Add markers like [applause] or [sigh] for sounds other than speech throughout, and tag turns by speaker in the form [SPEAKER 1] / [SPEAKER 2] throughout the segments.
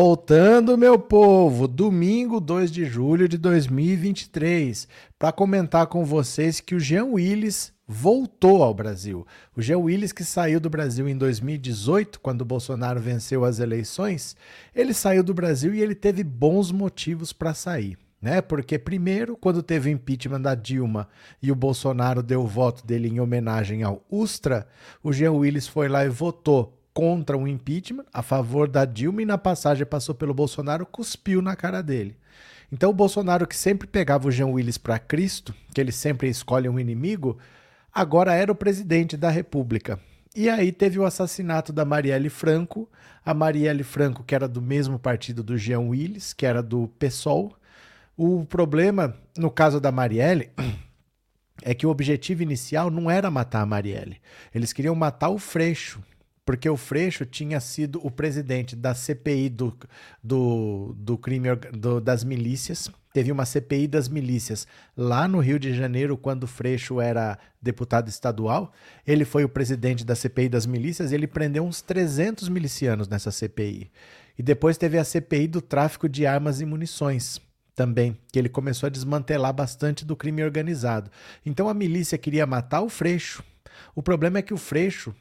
[SPEAKER 1] Voltando, meu povo, domingo 2 de julho de 2023, para comentar com vocês que o Jean Willis voltou ao Brasil. O Jean Willis, que saiu do Brasil em 2018, quando o Bolsonaro venceu as eleições, ele saiu do Brasil e ele teve bons motivos para sair. Né? Porque, primeiro, quando teve o impeachment da Dilma e o Bolsonaro deu o voto dele em homenagem ao Ustra, o Jean Willis foi lá e votou contra o impeachment, a favor da Dilma, e na passagem passou pelo Bolsonaro, cuspiu na cara dele. Então o Bolsonaro, que sempre pegava o Jean Willis para Cristo, que ele sempre escolhe um inimigo, agora era o presidente da República. E aí teve o assassinato da Marielle Franco, a Marielle Franco, que era do mesmo partido do Jean Willis, que era do PSOL. O problema, no caso da Marielle, [clears throat] é que o objetivo inicial não era matar a Marielle. Eles queriam matar o Freixo, porque o Freixo tinha sido o presidente da CPI do, do, do crime do, das milícias. Teve uma CPI das milícias lá no Rio de Janeiro, quando o Freixo era deputado estadual. Ele foi o presidente da CPI das milícias e ele prendeu uns 300 milicianos nessa CPI. E depois teve a CPI do tráfico de armas e munições também, que ele começou a desmantelar bastante do crime organizado. Então a milícia queria matar o Freixo. O problema é que o Freixo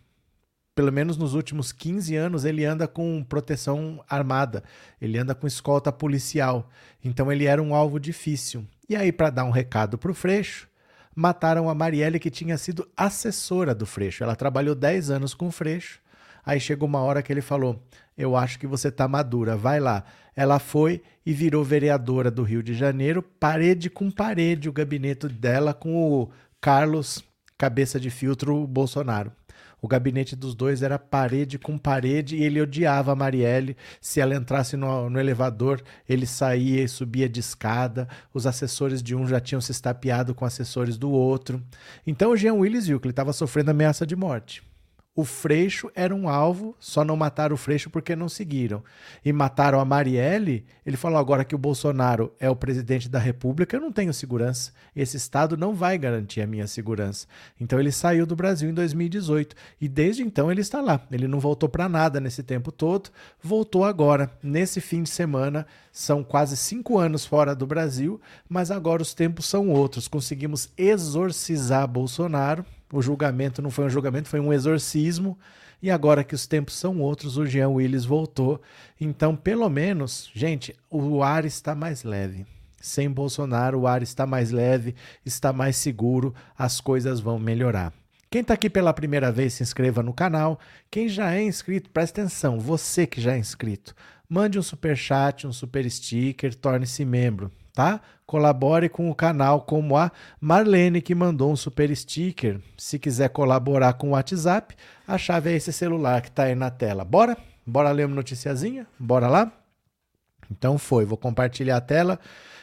[SPEAKER 1] pelo menos nos últimos 15 anos, ele anda com proteção armada, ele anda com escolta policial. Então ele era um alvo difícil. E aí, para dar um recado para o Freixo, mataram a Marielle, que tinha sido assessora do Freixo. Ela trabalhou 10 anos com o Freixo. Aí chegou uma hora que ele falou: Eu acho que você está madura, vai lá. Ela foi e virou vereadora do Rio de Janeiro, parede com parede, o gabinete dela com o Carlos, cabeça de filtro Bolsonaro. O gabinete dos dois era parede com parede e ele odiava a Marielle. Se ela entrasse no, no elevador, ele saía e subia de escada. Os assessores de um já tinham se estapeado com assessores do outro. Então o Jean Willis viu que ele estava sofrendo ameaça de morte. O Freixo era um alvo, só não mataram o Freixo porque não seguiram. E mataram a Marielle. Ele falou agora que o Bolsonaro é o presidente da República, eu não tenho segurança. Esse Estado não vai garantir a minha segurança. Então ele saiu do Brasil em 2018 e desde então ele está lá. Ele não voltou para nada nesse tempo todo, voltou agora, nesse fim de semana. São quase cinco anos fora do Brasil, mas agora os tempos são outros. Conseguimos exorcizar Bolsonaro o julgamento não foi um julgamento, foi um exorcismo. E agora que os tempos são outros, o Jean Willis voltou. Então, pelo menos, gente, o ar está mais leve. Sem Bolsonaro, o ar está mais leve, está mais seguro, as coisas vão melhorar. Quem está aqui pela primeira vez, se inscreva no canal. Quem já é inscrito, presta atenção, você que já é inscrito, mande um super chat, um super sticker, torne-se membro tá? Colabore com o canal como a Marlene que mandou um super sticker. Se quiser colaborar com o WhatsApp, a chave é esse celular que está aí na tela. Bora? Bora ler uma noticiazinha? Bora lá? Então foi, vou compartilhar a tela.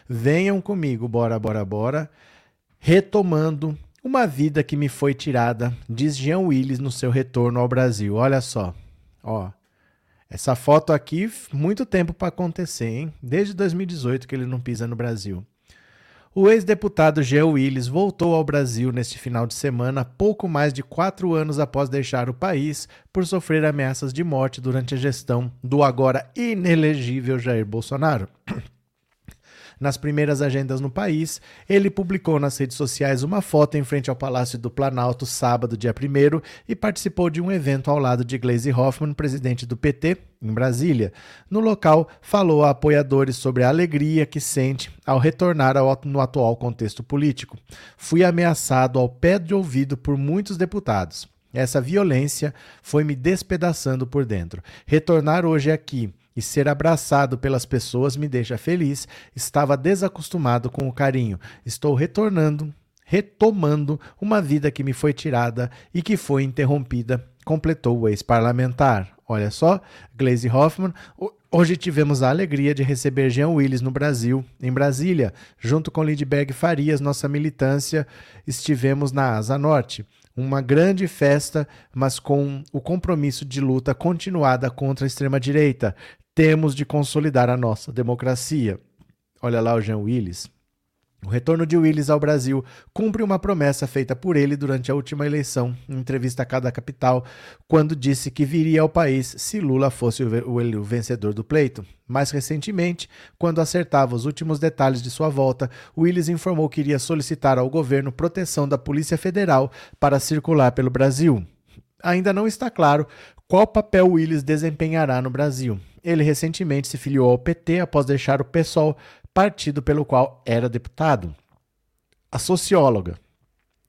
[SPEAKER 1] Venham comigo, bora, bora, bora. Retomando uma vida que me foi tirada, diz Jean Willis no seu retorno ao Brasil. Olha só. Ó, essa foto aqui, muito tempo para acontecer, hein? Desde 2018 que ele não pisa no Brasil. O ex-deputado Geo Willis voltou ao Brasil neste final de semana, pouco mais de quatro anos após deixar o país por sofrer ameaças de morte durante a gestão do agora inelegível Jair Bolsonaro. Nas primeiras agendas no país, ele publicou nas redes sociais uma foto em frente ao Palácio do Planalto sábado, dia 1 e participou de um evento ao lado de Gleisi Hoffmann, presidente do PT, em Brasília. No local, falou a apoiadores sobre a alegria que sente ao retornar ao, no atual contexto político. Fui ameaçado ao pé de ouvido por muitos deputados. Essa violência foi me despedaçando por dentro. Retornar hoje aqui e ser abraçado pelas pessoas me deixa feliz. Estava desacostumado com o carinho. Estou retornando, retomando uma vida que me foi tirada e que foi interrompida, completou o ex-parlamentar. Olha só, Glaze Hoffman. Hoje tivemos a alegria de receber Jean Willis no Brasil, em Brasília, junto com Lindbergh Farias, nossa militância, estivemos na Asa Norte uma grande festa, mas com o compromisso de luta continuada contra a extrema-direita. Temos de consolidar a nossa democracia. Olha lá o Jean Willis. O retorno de Willis ao Brasil cumpre uma promessa feita por ele durante a última eleição, em entrevista a cada capital, quando disse que viria ao país se Lula fosse o vencedor do pleito. Mais recentemente, quando acertava os últimos detalhes de sua volta, Willis informou que iria solicitar ao governo proteção da Polícia Federal para circular pelo Brasil. Ainda não está claro qual papel Willis desempenhará no Brasil. Ele recentemente se filiou ao PT após deixar o PSOL partido pelo qual era deputado. A socióloga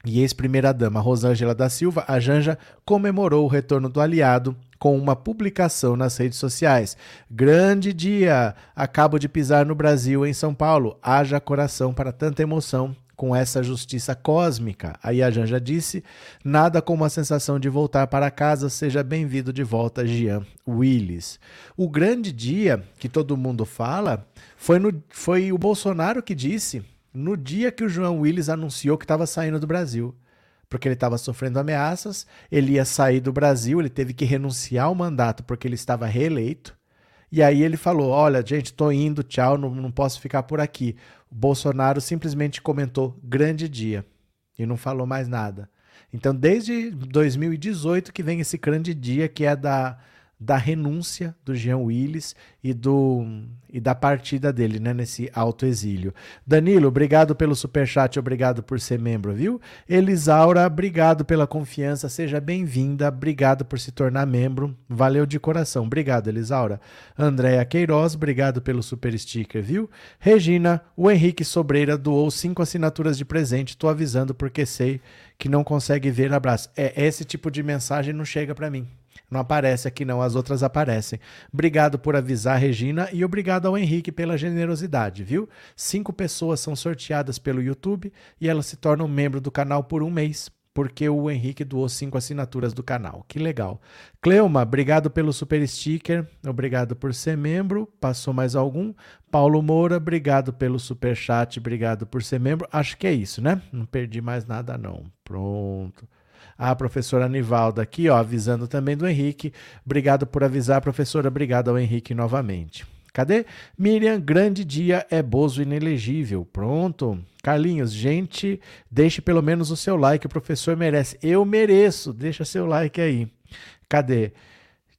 [SPEAKER 1] e ex-primeira-dama Rosângela da Silva, a Janja, comemorou o retorno do aliado com uma publicação nas redes sociais. Grande dia! Acabo de pisar no Brasil, em São Paulo. Haja coração para tanta emoção com essa justiça cósmica. Aí a Janja disse: nada como a sensação de voltar para casa. Seja bem-vindo de volta, Jean Willis. O grande dia que todo mundo fala foi, no, foi o Bolsonaro que disse no dia que o João Willis anunciou que estava saindo do Brasil. Porque ele estava sofrendo ameaças, ele ia sair do Brasil, ele teve que renunciar ao mandato porque ele estava reeleito. E aí ele falou: Olha, gente, tô indo, tchau, não, não posso ficar por aqui. O Bolsonaro simplesmente comentou grande dia e não falou mais nada. Então, desde 2018 que vem esse grande dia que é da da renúncia do Jean Willis e, do, e da partida dele, né, nesse alto exílio. Danilo, obrigado pelo superchat, obrigado por ser membro, viu? Elisaura, obrigado pela confiança, seja bem-vinda, obrigado por se tornar membro, valeu de coração, obrigado, Elisaura. Andréa Queiroz, obrigado pelo super sticker, viu? Regina, o Henrique Sobreira doou cinco assinaturas de presente, tô avisando porque sei que não consegue ver abraço. É, esse tipo de mensagem não chega para mim. Não aparece aqui não, as outras aparecem. Obrigado por avisar, Regina, e obrigado ao Henrique pela generosidade, viu? Cinco pessoas são sorteadas pelo YouTube e elas se tornam membro do canal por um mês, porque o Henrique doou cinco assinaturas do canal. Que legal. Cleuma, obrigado pelo super sticker, obrigado por ser membro. Passou mais algum? Paulo Moura, obrigado pelo super chat, obrigado por ser membro. Acho que é isso, né? Não perdi mais nada não. Pronto. A professora Nivalda aqui, ó, avisando também do Henrique. Obrigado por avisar, professora. Obrigado ao Henrique novamente. Cadê? Miriam, grande dia é Bozo inelegível. Pronto. Carlinhos, gente, deixe pelo menos o seu like, o professor merece. Eu mereço. Deixa seu like aí. Cadê?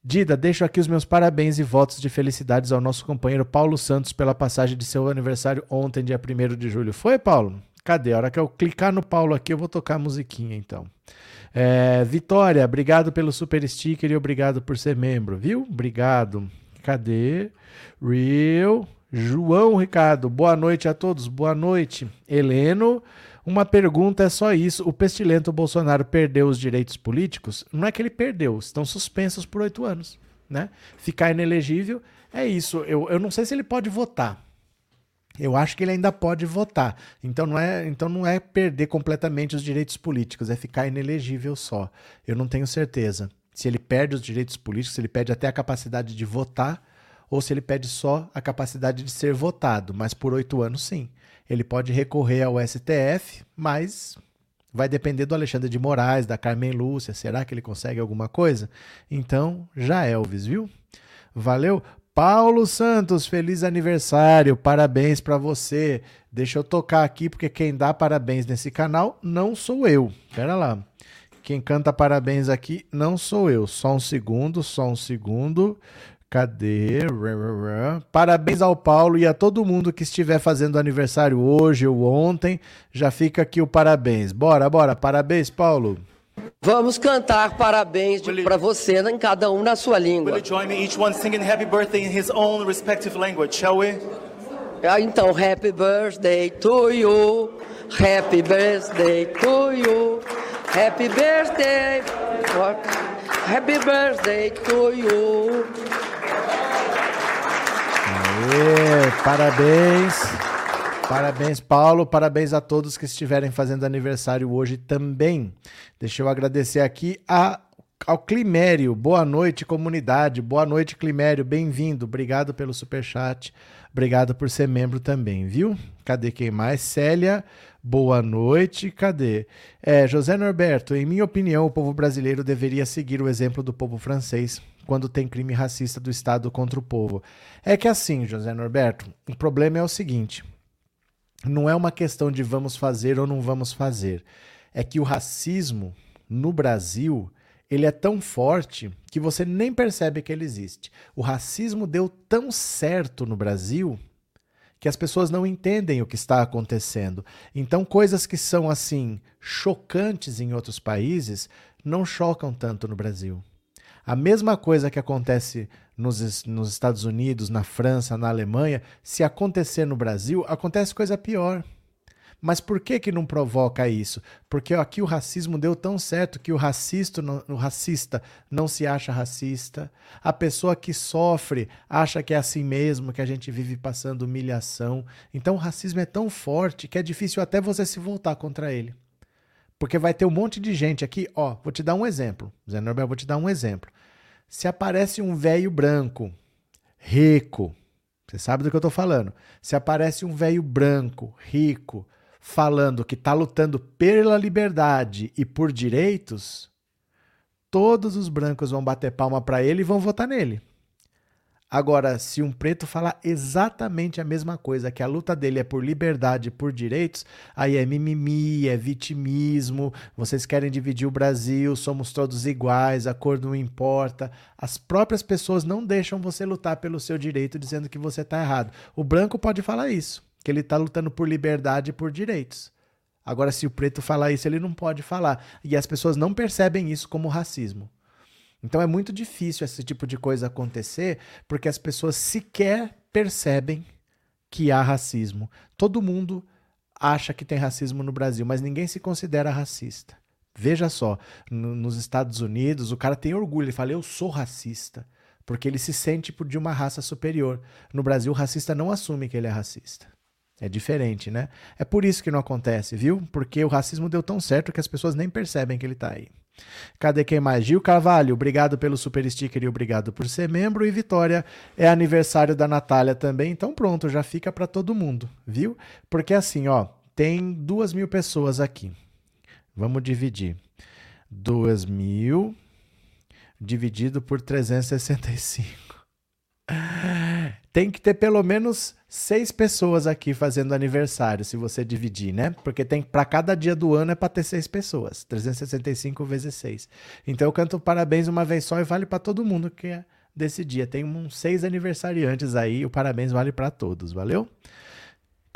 [SPEAKER 1] Dida, deixo aqui os meus parabéns e votos de felicidades ao nosso companheiro Paulo Santos pela passagem de seu aniversário ontem, dia 1 de julho. Foi, Paulo? Cadê? A hora que eu clicar no Paulo aqui, eu vou tocar a musiquinha, então. É, Vitória, obrigado pelo super sticker e obrigado por ser membro, viu? Obrigado. Cadê? Real. João Ricardo, boa noite a todos. Boa noite. Heleno, uma pergunta é só isso. O pestilento Bolsonaro perdeu os direitos políticos? Não é que ele perdeu, estão suspensos por oito anos. Né? Ficar inelegível é isso. Eu, eu não sei se ele pode votar. Eu acho que ele ainda pode votar. Então não é, então não é perder completamente os direitos políticos, é ficar inelegível só. Eu não tenho certeza se ele perde os direitos políticos, se ele perde até a capacidade de votar ou se ele perde só a capacidade de ser votado. Mas por oito anos, sim. Ele pode recorrer ao STF, mas vai depender do Alexandre de Moraes, da Carmen Lúcia. Será que ele consegue alguma coisa? Então, já Elvis, viu? Valeu. Paulo Santos, feliz aniversário, parabéns para você. Deixa eu tocar aqui porque quem dá parabéns nesse canal não sou eu. Pera lá. Quem canta parabéns aqui não sou eu. Só um segundo, só um segundo. Cadê? Parabéns ao Paulo e a todo mundo que estiver fazendo aniversário hoje ou ontem. Já fica aqui o parabéns. Bora, bora. Parabéns, Paulo.
[SPEAKER 2] Vamos cantar parabéns para você em cada um na sua língua.
[SPEAKER 3] Will you join me each one singing happy birthday in his own respective language, shall we?
[SPEAKER 2] Ah, então, happy birthday to you. Happy birthday to you. Happy birthday. Happy birthday to you.
[SPEAKER 1] Aê, parabéns. Parabéns, Paulo. Parabéns a todos que estiverem fazendo aniversário hoje também. Deixa eu agradecer aqui a, ao Climério. Boa noite, comunidade. Boa noite, Climério. Bem-vindo. Obrigado pelo superchat. Obrigado por ser membro também, viu? Cadê quem mais? Célia, boa noite. Cadê? É, José Norberto, em minha opinião, o povo brasileiro deveria seguir o exemplo do povo francês quando tem crime racista do Estado contra o povo. É que assim, José Norberto, o problema é o seguinte não é uma questão de vamos fazer ou não vamos fazer. É que o racismo no Brasil ele é tão forte que você nem percebe que ele existe. O racismo deu tão certo no Brasil que as pessoas não entendem o que está acontecendo. Então, coisas que são assim chocantes em outros países não chocam tanto no Brasil. A mesma coisa que acontece nos, nos Estados Unidos, na França, na Alemanha, se acontecer no Brasil, acontece coisa pior. Mas por que que não provoca isso? Porque aqui o racismo deu tão certo que o racista, o racista não se acha racista. A pessoa que sofre acha que é assim mesmo, que a gente vive passando humilhação. Então o racismo é tão forte que é difícil até você se voltar contra ele. Porque vai ter um monte de gente aqui, ó, vou te dar um exemplo. Zé Norberto, vou te dar um exemplo. Se aparece um velho branco, rico, você sabe do que eu tô falando. Se aparece um velho branco, rico, falando que está lutando pela liberdade e por direitos, todos os brancos vão bater palma para ele e vão votar nele. Agora, se um preto falar exatamente a mesma coisa, que a luta dele é por liberdade por direitos, aí é mimimi, é vitimismo, vocês querem dividir o Brasil, somos todos iguais, a cor não importa. As próprias pessoas não deixam você lutar pelo seu direito dizendo que você está errado. O branco pode falar isso que ele está lutando por liberdade e por direitos. Agora, se o preto falar isso, ele não pode falar. E as pessoas não percebem isso como racismo. Então é muito difícil esse tipo de coisa acontecer, porque as pessoas sequer percebem que há racismo. Todo mundo acha que tem racismo no Brasil, mas ninguém se considera racista. Veja só, no, nos Estados Unidos, o cara tem orgulho, ele fala: Eu sou racista, porque ele se sente de uma raça superior. No Brasil, o racista não assume que ele é racista. É diferente, né? É por isso que não acontece, viu? Porque o racismo deu tão certo que as pessoas nem percebem que ele tá aí. Cadê quem mais? Gil Carvalho, obrigado pelo super sticker e obrigado por ser membro. E Vitória, é aniversário da Natália também, então pronto, já fica para todo mundo, viu? Porque assim, ó, tem duas mil pessoas aqui. Vamos dividir. Duas mil dividido por 365. Tem que ter pelo menos seis pessoas aqui fazendo aniversário, se você dividir, né? Porque tem para cada dia do ano é para ter seis pessoas, 365 vezes seis. Então eu canto parabéns uma vez só e vale para todo mundo que é desse dia. Tem uns seis aniversariantes aí, o parabéns vale para todos, valeu?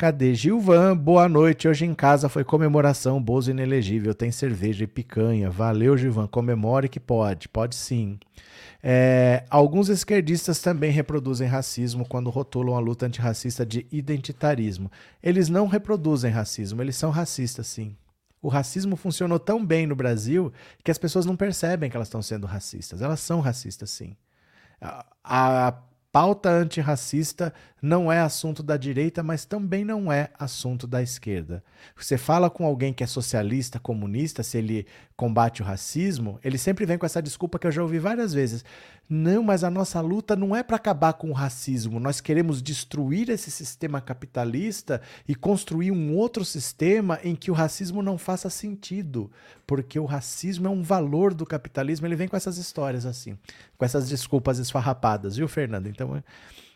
[SPEAKER 1] Cadê Gilvan? Boa noite. Hoje em casa foi comemoração Bozo inelegível. Tem cerveja e picanha. Valeu, Gilvan. Comemore que pode. Pode sim. É, alguns esquerdistas também reproduzem racismo quando rotulam a luta antirracista de identitarismo. Eles não reproduzem racismo, eles são racistas, sim. O racismo funcionou tão bem no Brasil que as pessoas não percebem que elas estão sendo racistas. Elas são racistas, sim. A, a pauta antirracista não é assunto da direita, mas também não é assunto da esquerda. Você fala com alguém que é socialista, comunista, se ele combate o racismo, ele sempre vem com essa desculpa que eu já ouvi várias vezes. Não, mas a nossa luta não é para acabar com o racismo. Nós queremos destruir esse sistema capitalista e construir um outro sistema em que o racismo não faça sentido, porque o racismo é um valor do capitalismo. Ele vem com essas histórias assim, com essas desculpas esfarrapadas, viu, Fernando? Então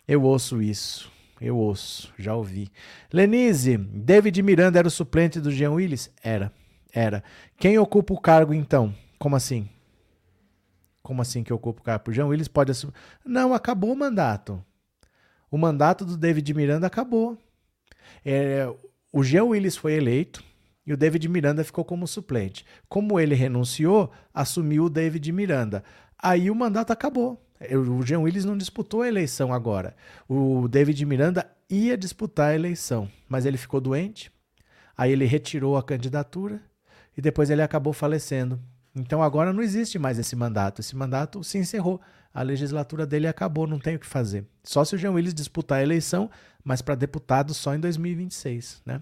[SPEAKER 1] eu ouço isso. Eu ouço, já ouvi. Lenise, David Miranda era o suplente do Jean Willis? Era, era. Quem ocupa o cargo então? Como assim? Como assim que ocupa o cargo? O Jean Willis pode assumir. Não, acabou o mandato. O mandato do David Miranda acabou. É, o Jean Willis foi eleito e o David Miranda ficou como suplente. Como ele renunciou, assumiu o David Miranda. Aí o mandato acabou. O Jean Willis não disputou a eleição agora. O David Miranda ia disputar a eleição, mas ele ficou doente. Aí ele retirou a candidatura e depois ele acabou falecendo. Então agora não existe mais esse mandato. Esse mandato se encerrou. A legislatura dele acabou, não tem o que fazer. Só se o Jean Willis disputar a eleição, mas para deputado só em 2026, né?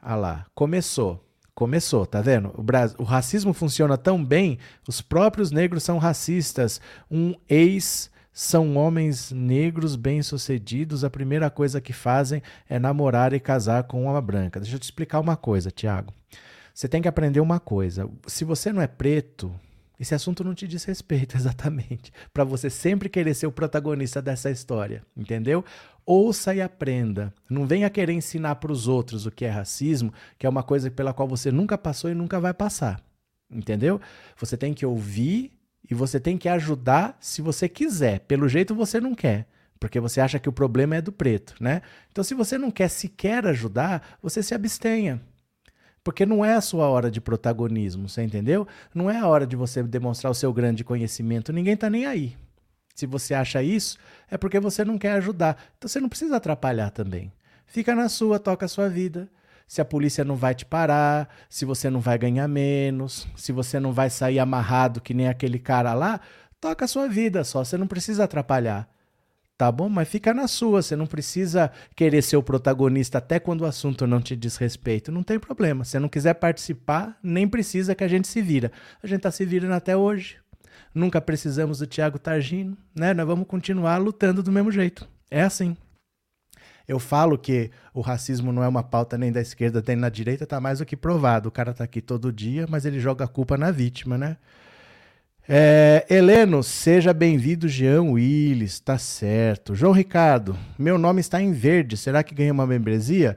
[SPEAKER 1] Ah lá, começou. Começou, tá vendo? O, Brasil, o racismo funciona tão bem, os próprios negros são racistas. Um ex são homens negros bem-sucedidos, a primeira coisa que fazem é namorar e casar com uma branca. Deixa eu te explicar uma coisa, Tiago. Você tem que aprender uma coisa. Se você não é preto, esse assunto não te diz respeito [laughs] exatamente. Para você sempre querer ser o protagonista dessa história, entendeu? Ouça e aprenda. Não venha querer ensinar para os outros o que é racismo, que é uma coisa pela qual você nunca passou e nunca vai passar. Entendeu? Você tem que ouvir e você tem que ajudar se você quiser. Pelo jeito você não quer, porque você acha que o problema é do preto, né? Então, se você não quer sequer ajudar, você se abstenha. Porque não é a sua hora de protagonismo, você entendeu? Não é a hora de você demonstrar o seu grande conhecimento. Ninguém tá nem aí. Se você acha isso, é porque você não quer ajudar. Então você não precisa atrapalhar também. Fica na sua, toca a sua vida. Se a polícia não vai te parar, se você não vai ganhar menos, se você não vai sair amarrado que nem aquele cara lá, toca a sua vida só, você não precisa atrapalhar. Tá bom? Mas fica na sua, você não precisa querer ser o protagonista até quando o assunto não te diz respeito. Não tem problema. Se não quiser participar, nem precisa que a gente se vira. A gente tá se virando até hoje nunca precisamos do Tiago Targino, né? Nós vamos continuar lutando do mesmo jeito. É assim. Eu falo que o racismo não é uma pauta nem da esquerda nem da direita, tá mais do que provado. O cara tá aqui todo dia, mas ele joga a culpa na vítima, né? É, Heleno, seja bem-vindo, Jean Willis, tá certo. João Ricardo, meu nome está em verde, será que ganhei uma membresia?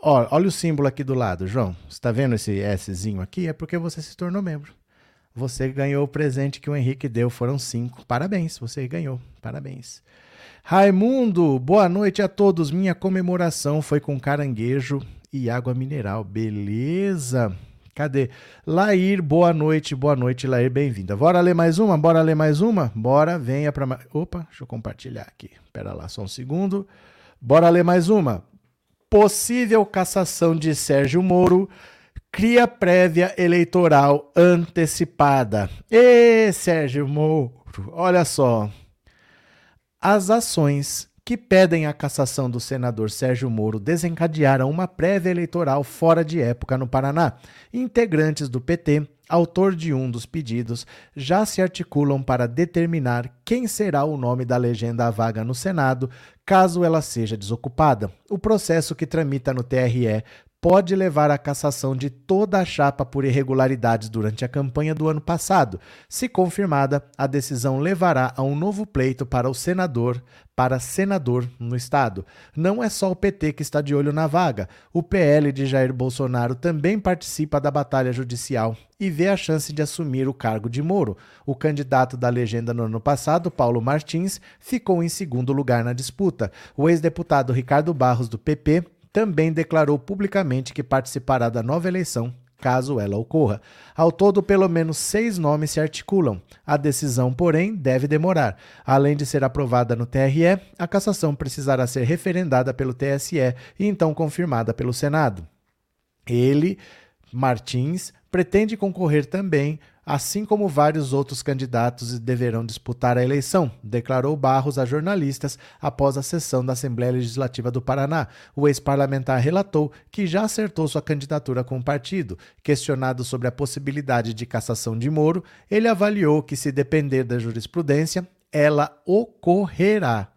[SPEAKER 1] Ó, olha o símbolo aqui do lado, João. Você tá vendo esse Szinho aqui? É porque você se tornou membro. Você ganhou o presente que o Henrique deu, foram cinco. Parabéns, você ganhou. Parabéns. Raimundo, boa noite a todos. Minha comemoração foi com caranguejo e água mineral. Beleza? Cadê? Lair, boa noite, boa noite, Lair, bem-vinda. Bora ler mais uma? Bora ler mais uma? Bora, venha para. Opa, deixa eu compartilhar aqui. Pera lá, só um segundo. Bora ler mais uma. Possível cassação de Sérgio Moro Cria prévia eleitoral antecipada. E Sérgio Moro, olha só. As ações que pedem a cassação do senador Sérgio Moro desencadearam uma prévia eleitoral fora de época no Paraná. Integrantes do PT, autor de um dos pedidos, já se articulam para determinar quem será o nome da legenda à vaga no Senado, caso ela seja desocupada. O processo que tramita no TRE pode levar à cassação de toda a chapa por irregularidades durante a campanha do ano passado. Se confirmada, a decisão levará a um novo pleito para o senador, para senador no estado. Não é só o PT que está de olho na vaga. O PL de Jair Bolsonaro também participa da batalha judicial e vê a chance de assumir o cargo de Moro. O candidato da legenda no ano passado, Paulo Martins, ficou em segundo lugar na disputa. O ex-deputado Ricardo Barros do PP também declarou publicamente que participará da nova eleição caso ela ocorra. Ao todo, pelo menos seis nomes se articulam. A decisão, porém, deve demorar. Além de ser aprovada no TRE, a cassação precisará ser referendada pelo TSE e então confirmada pelo Senado. Ele, Martins, pretende concorrer também assim como vários outros candidatos deverão disputar a eleição, declarou Barros a jornalistas após a sessão da Assembleia Legislativa do Paraná. O ex-parlamentar relatou que já acertou sua candidatura com o partido. Questionado sobre a possibilidade de cassação de Moro, ele avaliou que, se depender da jurisprudência, ela ocorrerá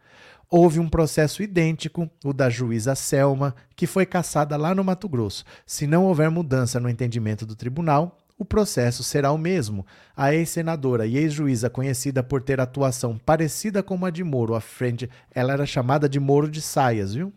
[SPEAKER 1] houve um processo idêntico, o da juíza Selma, que foi cassada lá no Mato Grosso. Se não houver mudança no entendimento do tribunal, o processo será o mesmo. A ex-senadora e ex-juíza conhecida por ter atuação parecida com a de Moro à frente, ela era chamada de Moro de Saias, viu?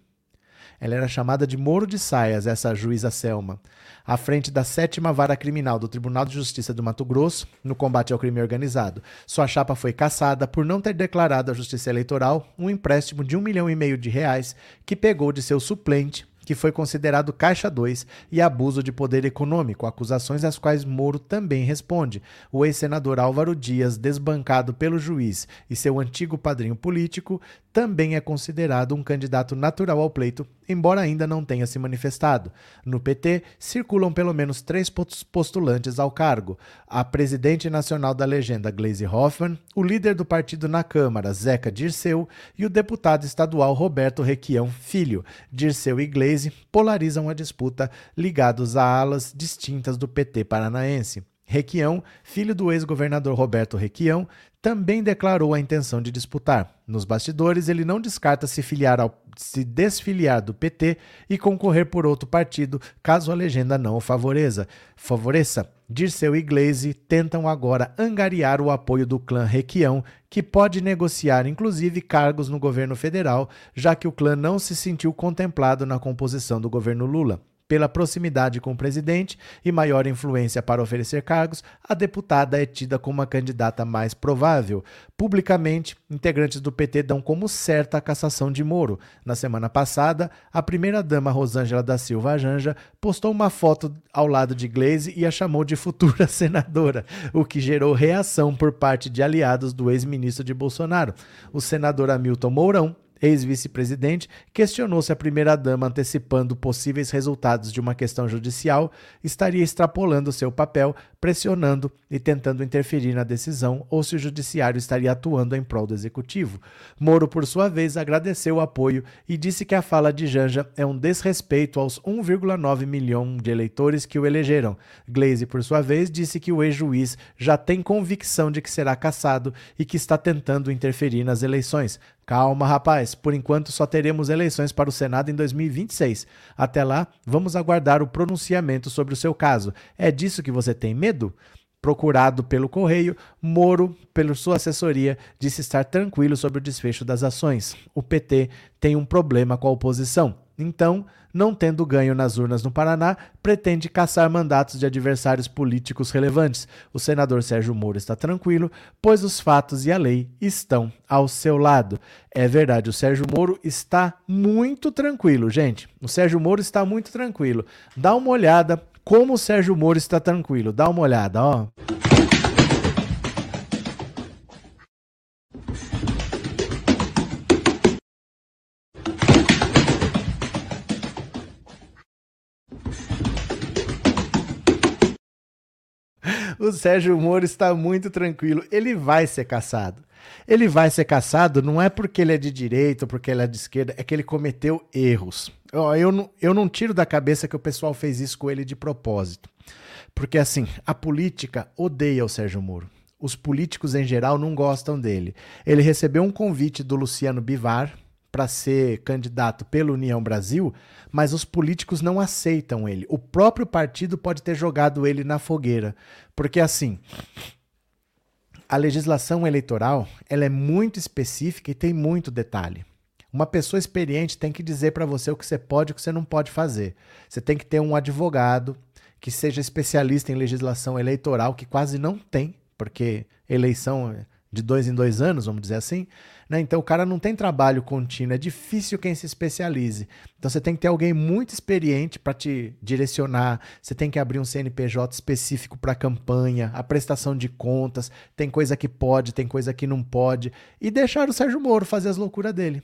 [SPEAKER 1] Ela era chamada de Moro de Saias, essa juíza Selma, à frente da sétima vara criminal do Tribunal de Justiça do Mato Grosso, no combate ao crime organizado. Sua chapa foi cassada por não ter declarado à Justiça Eleitoral um empréstimo de um milhão e meio de reais que pegou de seu suplente que foi considerado Caixa 2 e abuso de poder econômico, acusações às quais Moro também responde. O ex-senador Álvaro Dias, desbancado pelo juiz e seu antigo padrinho político, também é considerado um candidato natural ao pleito, embora ainda não tenha se manifestado. No PT, circulam pelo menos três postulantes ao cargo: a presidente nacional da legenda Glaze Hoffmann, o líder do partido na Câmara, Zeca Dirceu, e o deputado estadual Roberto Requião Filho. Dirceu e Glaze polarizam a disputa, ligados a alas distintas do PT paranaense. Requião, filho do ex-governador Roberto Requião, também declarou a intenção de disputar. Nos bastidores, ele não descarta se, ao, se desfiliar do PT e concorrer por outro partido, caso a legenda não o favoreça. favoreça. Dirceu e Glaze tentam agora angariar o apoio do clã Requião, que pode negociar inclusive cargos no governo federal, já que o clã não se sentiu contemplado na composição do governo Lula. Pela proximidade com o presidente e maior influência para oferecer cargos, a deputada é tida como a candidata mais provável. Publicamente, integrantes do PT dão como certa a cassação de Moro. Na semana passada, a primeira-dama Rosângela da Silva Janja postou uma foto ao lado de Glaze e a chamou de futura [laughs] senadora, o que gerou reação por parte de aliados do ex-ministro de Bolsonaro. O senador Hamilton Mourão ex-vice-presidente, questionou se a primeira-dama, antecipando possíveis resultados de uma questão judicial, estaria extrapolando seu papel, pressionando e tentando interferir na decisão, ou se o judiciário estaria atuando em prol do executivo. Moro, por sua vez, agradeceu o apoio e disse que a fala de Janja é um desrespeito aos 1,9 milhão de eleitores que o elegeram. Glaze, por sua vez, disse que o ex-juiz já tem convicção de que será cassado e que está tentando interferir nas eleições. Calma, rapaz. Por enquanto só teremos eleições para o Senado em 2026. Até lá, vamos aguardar o pronunciamento sobre o seu caso. É disso que você tem medo? Procurado pelo Correio, Moro, pela sua assessoria, disse estar tranquilo sobre o desfecho das ações. O PT tem um problema com a oposição. Então, não tendo ganho nas urnas no Paraná, pretende caçar mandatos de adversários políticos relevantes. O senador Sérgio Moro está tranquilo, pois os fatos e a lei estão ao seu lado. É verdade, o Sérgio Moro está muito tranquilo, gente. O Sérgio Moro está muito tranquilo. Dá uma olhada como o Sérgio Moro está tranquilo. Dá uma olhada, ó. O Sérgio Moro está muito tranquilo. Ele vai ser caçado. Ele vai ser caçado não é porque ele é de direita ou porque ele é de esquerda, é que ele cometeu erros. Eu não, eu não tiro da cabeça que o pessoal fez isso com ele de propósito. Porque, assim, a política odeia o Sérgio Moro. Os políticos em geral não gostam dele. Ele recebeu um convite do Luciano Bivar, para ser candidato pela União Brasil, mas os políticos não aceitam ele. O próprio partido pode ter jogado ele na fogueira, porque assim, a legislação eleitoral, ela é muito específica e tem muito detalhe. Uma pessoa experiente tem que dizer para você o que você pode e o que você não pode fazer. Você tem que ter um advogado que seja especialista em legislação eleitoral, que quase não tem, porque eleição é de dois em dois anos, vamos dizer assim. Né? Então o cara não tem trabalho contínuo, é difícil quem se especialize. Então você tem que ter alguém muito experiente para te direcionar, você tem que abrir um CNPJ específico para campanha, a prestação de contas, tem coisa que pode, tem coisa que não pode, e deixar o Sérgio Moro fazer as loucuras dele.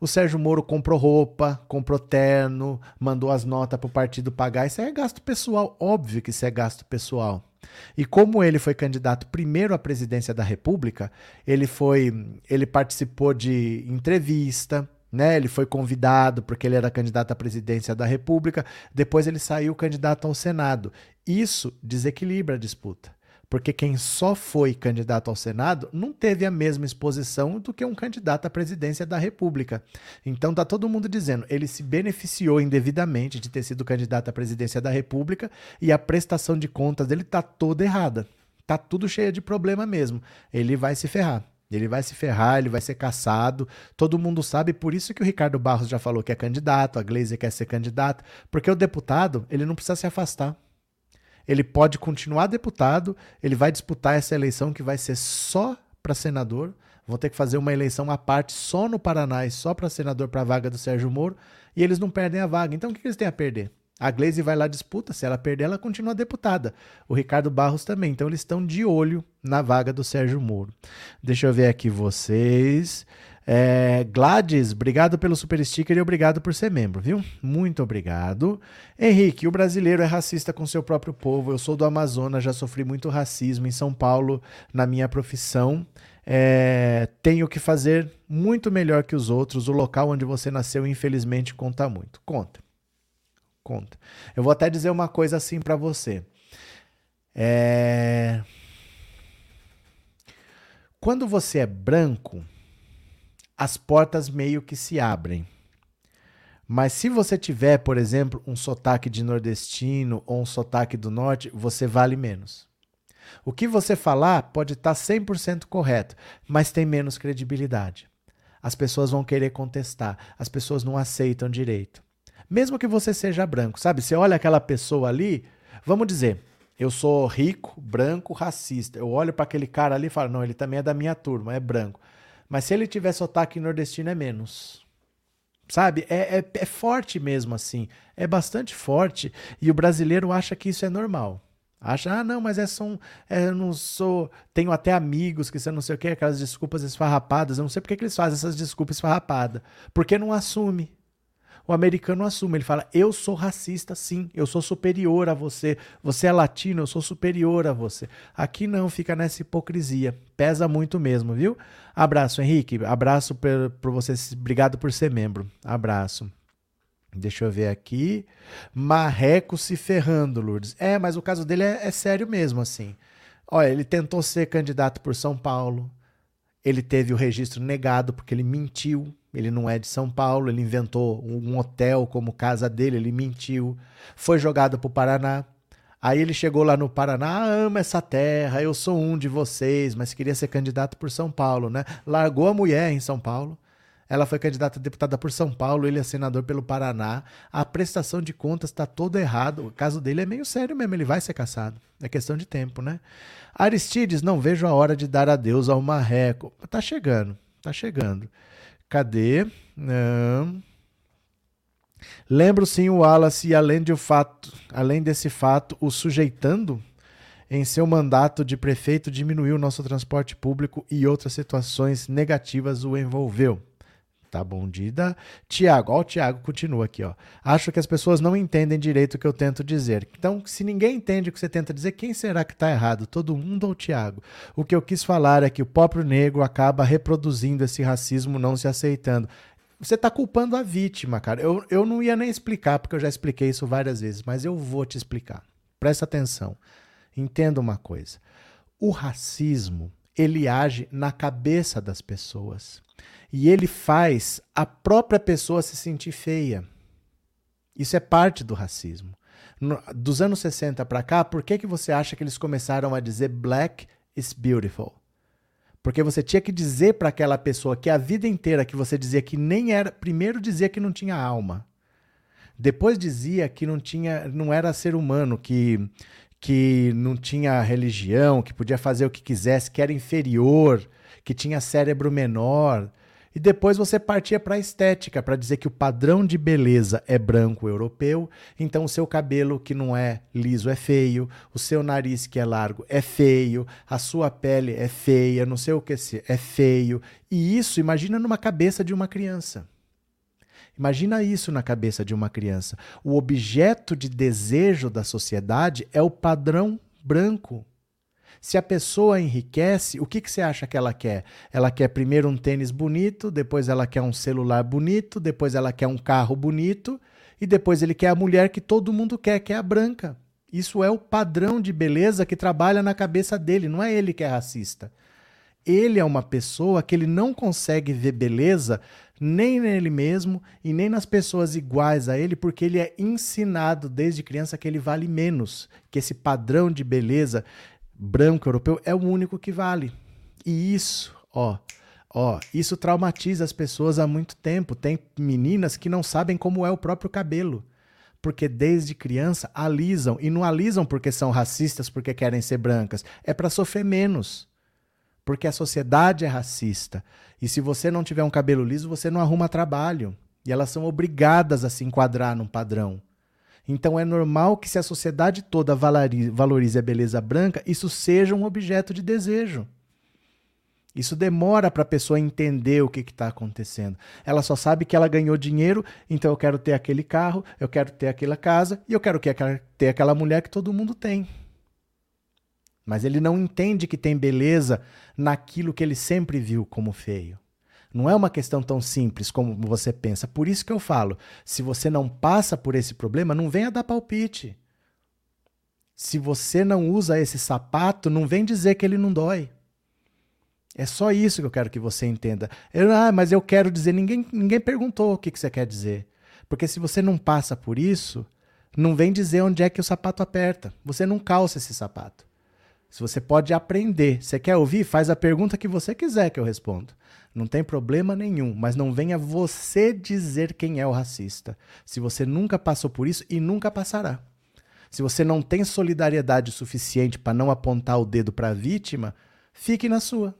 [SPEAKER 1] O Sérgio Moro comprou roupa, comprou terno, mandou as notas para o partido pagar. Isso é gasto pessoal, óbvio que isso é gasto pessoal. E como ele foi candidato primeiro à presidência da República, ele foi, ele participou de entrevista, né? Ele foi convidado porque ele era candidato à presidência da República, depois ele saiu candidato ao Senado. Isso desequilibra a disputa porque quem só foi candidato ao Senado não teve a mesma exposição do que um candidato à presidência da República. Então tá todo mundo dizendo, ele se beneficiou indevidamente de ter sido candidato à presidência da República e a prestação de contas dele tá toda errada. Tá tudo cheio de problema mesmo. Ele vai se ferrar. Ele vai se ferrar, ele vai ser caçado. Todo mundo sabe, por isso que o Ricardo Barros já falou que é candidato, a Gleisi quer ser candidato, porque o deputado, ele não precisa se afastar ele pode continuar deputado, ele vai disputar essa eleição que vai ser só para senador. Vão ter que fazer uma eleição à parte só no Paraná e só para senador para a vaga do Sérgio Moro, e eles não perdem a vaga. Então o que eles têm a perder? A Glaze vai lá disputa, se ela perder, ela continua deputada. O Ricardo Barros também. Então eles estão de olho na vaga do Sérgio Moro. Deixa eu ver aqui vocês. É, Gladys, obrigado pelo super sticker e obrigado por ser membro, viu? Muito obrigado. Henrique, o brasileiro é racista com seu próprio povo. Eu sou do Amazonas, já sofri muito racismo em São Paulo na minha profissão. É, tenho que fazer muito melhor que os outros. O local onde você nasceu, infelizmente, conta muito. Conta. Conta. Eu vou até dizer uma coisa assim para você. É... Quando você é branco, as portas meio que se abrem. Mas se você tiver, por exemplo, um sotaque de nordestino ou um sotaque do norte, você vale menos. O que você falar pode estar 100% correto, mas tem menos credibilidade. As pessoas vão querer contestar, as pessoas não aceitam direito. Mesmo que você seja branco, sabe? Você olha aquela pessoa ali, vamos dizer, eu sou rico, branco, racista. Eu olho para aquele cara ali e falo, não, ele também é da minha turma, é branco. Mas se ele tiver sotaque nordestino, é menos. Sabe? É, é, é forte mesmo assim. É bastante forte. E o brasileiro acha que isso é normal. Acha, ah, não, mas é só um, é, eu não sou. Tenho até amigos que você não sei o que, aquelas desculpas esfarrapadas. Eu não sei por que eles fazem essas desculpas esfarrapadas. Porque não assume. O americano assume, ele fala: Eu sou racista, sim, eu sou superior a você. Você é latino, eu sou superior a você. Aqui não, fica nessa hipocrisia. Pesa muito mesmo, viu? Abraço, Henrique. Abraço por, por você. Obrigado por ser membro. Abraço. Deixa eu ver aqui. Marreco se ferrando, Lourdes. É, mas o caso dele é, é sério mesmo, assim. Olha, ele tentou ser candidato por São Paulo. Ele teve o registro negado porque ele mentiu ele não é de São Paulo, ele inventou um hotel como casa dele, ele mentiu. Foi jogado para o Paraná. Aí ele chegou lá no Paraná, ah, ama essa terra, eu sou um de vocês, mas queria ser candidato por São Paulo, né? Largou a mulher em São Paulo. Ela foi candidata a deputada por São Paulo, ele é senador pelo Paraná. A prestação de contas está todo errado. O caso dele é meio sério mesmo, ele vai ser caçado. É questão de tempo, né? Aristides, não vejo a hora de dar adeus ao marreco. Tá chegando, tá chegando. Cadê? Não. Lembro sim o Wallace, e além, de fato, além desse fato, o sujeitando em seu mandato de prefeito diminuiu nosso transporte público e outras situações negativas o envolveu. Tá bom, Dida. Tiago, ó, o Tiago continua aqui, ó. Acho que as pessoas não entendem direito o que eu tento dizer. Então, se ninguém entende o que você tenta dizer, quem será que está errado? Todo mundo ou o Tiago? O que eu quis falar é que o próprio negro acaba reproduzindo esse racismo, não se aceitando. Você está culpando a vítima, cara. Eu, eu não ia nem explicar, porque eu já expliquei isso várias vezes, mas eu vou te explicar. Presta atenção. Entenda uma coisa. O racismo, ele age na cabeça das pessoas e ele faz a própria pessoa se sentir feia. Isso é parte do racismo. No, dos anos 60 para cá, por que, que você acha que eles começaram a dizer black is beautiful? Porque você tinha que dizer para aquela pessoa que a vida inteira que você dizia que nem era, primeiro dizia que não tinha alma. Depois dizia que não tinha, não era ser humano, que que não tinha religião, que podia fazer o que quisesse, que era inferior, que tinha cérebro menor, e depois você partia para a estética, para dizer que o padrão de beleza é branco europeu, então o seu cabelo que não é liso é feio, o seu nariz que é largo é feio, a sua pele é feia, não sei o que é feio. E isso, imagina numa cabeça de uma criança. Imagina isso na cabeça de uma criança. O objeto de desejo da sociedade é o padrão branco. Se a pessoa enriquece, o que, que você acha que ela quer? Ela quer primeiro um tênis bonito, depois ela quer um celular bonito, depois ela quer um carro bonito, e depois ele quer a mulher que todo mundo quer, que é a branca. Isso é o padrão de beleza que trabalha na cabeça dele, não é ele que é racista. Ele é uma pessoa que ele não consegue ver beleza nem nele mesmo e nem nas pessoas iguais a ele, porque ele é ensinado desde criança que ele vale menos, que esse padrão de beleza branco europeu é o único que vale. E isso, ó, ó, isso traumatiza as pessoas há muito tempo. Tem meninas que não sabem como é o próprio cabelo. Porque desde criança alisam. E não alisam porque são racistas, porque querem ser brancas. É para sofrer menos. Porque a sociedade é racista. E se você não tiver um cabelo liso, você não arruma trabalho. E elas são obrigadas a se enquadrar num padrão. Então é normal que, se a sociedade toda valorize a beleza branca, isso seja um objeto de desejo. Isso demora para a pessoa entender o que está acontecendo. Ela só sabe que ela ganhou dinheiro, então eu quero ter aquele carro, eu quero ter aquela casa e eu quero ter aquela mulher que todo mundo tem. Mas ele não entende que tem beleza naquilo que ele sempre viu como feio. Não é uma questão tão simples como você pensa. Por isso que eu falo: se você não passa por esse problema, não venha dar palpite. Se você não usa esse sapato, não vem dizer que ele não dói. É só isso que eu quero que você entenda. Eu, ah, mas eu quero dizer. Ninguém, ninguém perguntou o que, que você quer dizer. Porque se você não passa por isso, não vem dizer onde é que o sapato aperta. Você não calça esse sapato. Se você pode aprender, você quer ouvir, faz a pergunta que você quiser que eu respondo. Não tem problema nenhum, mas não venha você dizer quem é o racista. Se você nunca passou por isso e nunca passará. Se você não tem solidariedade suficiente para não apontar o dedo para a vítima, fique na sua.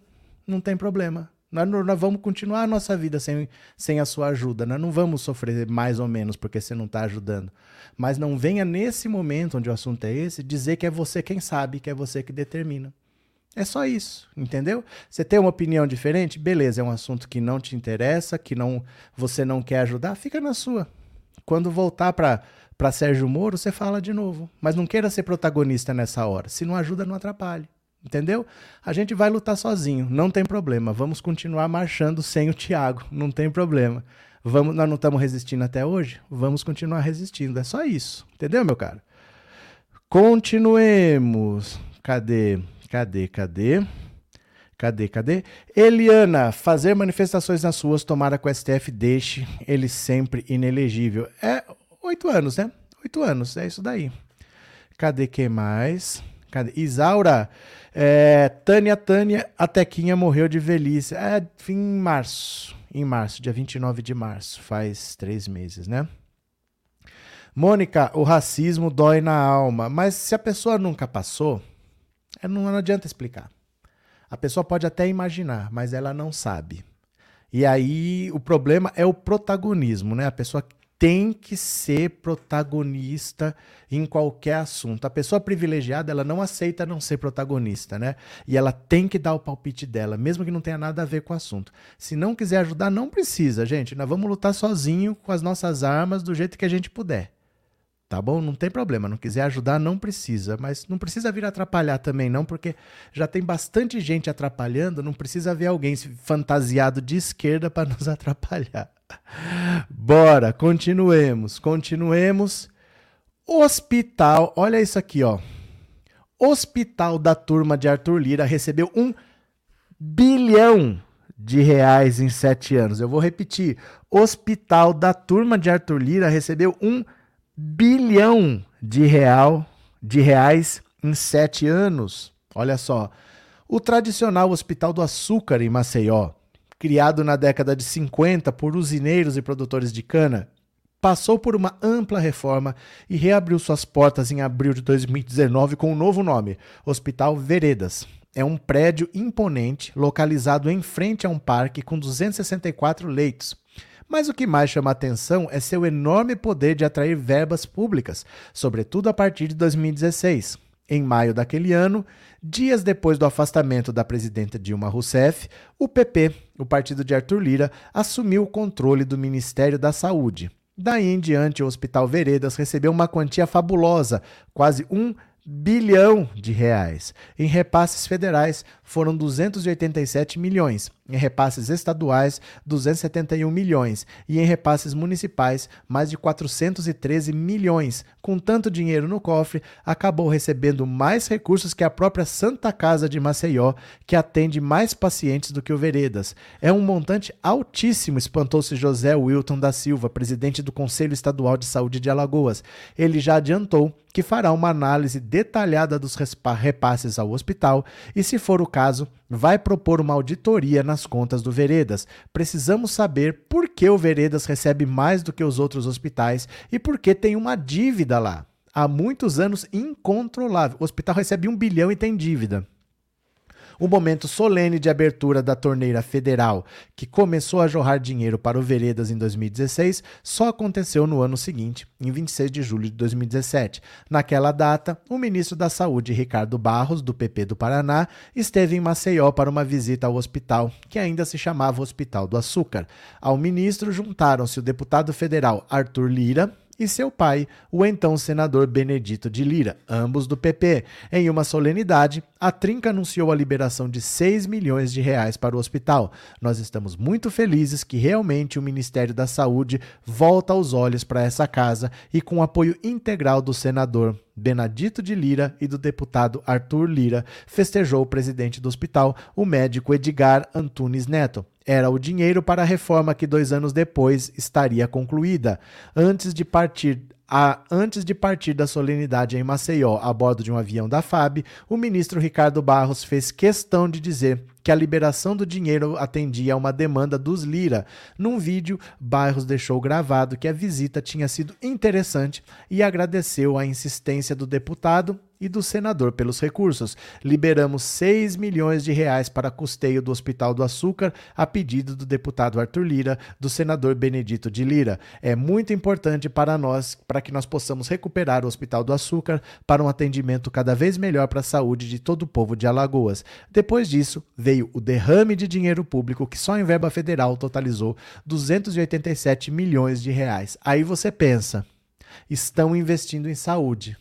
[SPEAKER 1] Não tem problema. Nós, nós, vamos continuar a nossa vida sem, sem a sua ajuda. Nós não vamos sofrer mais ou menos porque você não está ajudando. Mas não venha nesse momento onde o assunto é esse dizer que é você quem sabe, que é você que determina. É só isso, entendeu? Você tem uma opinião diferente? Beleza, é um assunto que não te interessa, que não você não quer ajudar, fica na sua. Quando voltar para Sérgio Moro, você fala de novo. Mas não queira ser protagonista nessa hora. Se não ajuda, não atrapalhe. Entendeu? A gente vai lutar sozinho, não tem problema. Vamos continuar marchando sem o Thiago, não tem problema. Vamos, nós não estamos resistindo até hoje? Vamos continuar resistindo. É só isso. Entendeu, meu cara? Continuemos. Cadê? Cadê? Cadê? Cadê? Cadê? Eliana, fazer manifestações nas ruas, tomara que o STF deixe ele sempre inelegível. É oito anos, né? Oito anos, é isso daí. Cadê que mais? Cadê? Isaura, é, Tânia, Tânia, a Tequinha morreu de velhice. É, em março. Em março, dia 29 de março. Faz três meses, né? Mônica, o racismo dói na alma. Mas se a pessoa nunca passou, não, não adianta explicar. A pessoa pode até imaginar, mas ela não sabe. E aí o problema é o protagonismo, né? A pessoa tem que ser protagonista em qualquer assunto. A pessoa privilegiada, ela não aceita não ser protagonista, né? E ela tem que dar o palpite dela, mesmo que não tenha nada a ver com o assunto. Se não quiser ajudar, não precisa, gente. Nós vamos lutar sozinho com as nossas armas do jeito que a gente puder. Tá bom? Não tem problema. Não quiser ajudar, não precisa. Mas não precisa vir atrapalhar também, não, porque já tem bastante gente atrapalhando. Não precisa ver alguém fantasiado de esquerda para [laughs] nos atrapalhar. Bora, continuemos, continuemos. Hospital, olha isso aqui, ó. Hospital da turma de Arthur Lira recebeu um bilhão de reais em sete anos. Eu vou repetir. Hospital da turma de Arthur Lira recebeu um bilhão de real de reais em sete anos. Olha só. O tradicional Hospital do Açúcar em Maceió criado na década de 50 por usineiros e produtores de cana, passou por uma ampla reforma e reabriu suas portas em abril de 2019 com um novo nome, Hospital Veredas. É um prédio imponente localizado em frente a um parque com 264 leitos. Mas o que mais chama atenção é seu enorme poder de atrair verbas públicas, sobretudo a partir de 2016. Em maio daquele ano, dias depois do afastamento da presidenta Dilma Rousseff, o PP, o partido de Arthur Lira, assumiu o controle do Ministério da Saúde. Daí em diante, o Hospital Veredas recebeu uma quantia fabulosa, quase um bilhão de reais. Em repasses federais foram 287 milhões, em repasses estaduais 271 milhões e em repasses municipais mais de 413 milhões. Com tanto dinheiro no cofre, acabou recebendo mais recursos que a própria Santa Casa de Maceió, que atende mais pacientes do que o Veredas. É um montante altíssimo, espantou-se José Wilton da Silva, presidente do Conselho Estadual de Saúde de Alagoas. Ele já adiantou que fará uma análise detalhada dos repasses ao hospital e, se for o caso, vai propor uma auditoria nas contas do Veredas. Precisamos saber por que o Veredas recebe mais do que os outros hospitais e por que tem uma dívida lá. Há muitos anos incontrolável. O hospital recebe um bilhão e tem dívida. O momento solene de abertura da torneira federal, que começou a jorrar dinheiro para o Veredas em 2016, só aconteceu no ano seguinte, em 26 de julho de 2017. Naquela data, o ministro da Saúde, Ricardo Barros, do PP do Paraná, esteve em Maceió para uma visita ao hospital, que ainda se chamava Hospital do Açúcar. Ao ministro juntaram-se o deputado federal Arthur Lira, e seu pai, o então senador Benedito de Lira, ambos do PP. Em uma solenidade, a Trinca anunciou a liberação de 6 milhões de reais para o hospital. Nós estamos muito felizes que realmente o Ministério da Saúde volta os olhos para essa casa e com apoio integral do senador Benedito de Lira e do deputado Arthur Lira, festejou o presidente do hospital, o médico Edgar Antunes Neto. Era o dinheiro para a reforma que dois anos depois estaria concluída. Antes de partir a, antes de partir da solenidade em Maceió a bordo de um avião da FAB, o ministro Ricardo Barros fez questão de dizer que a liberação do dinheiro atendia a uma demanda dos Lira. Num vídeo, Barros deixou gravado que a visita tinha sido interessante e agradeceu a insistência do deputado e do senador pelos recursos. Liberamos 6 milhões de reais para custeio do Hospital do Açúcar a pedido do deputado Arthur Lira, do senador Benedito de Lira. É muito importante para nós, para que nós possamos recuperar o Hospital do Açúcar para um atendimento cada vez melhor para a saúde de todo o povo de Alagoas. Depois disso, veio o derrame de dinheiro público que só em verba federal totalizou 287 milhões de reais. Aí você pensa, estão investindo em saúde.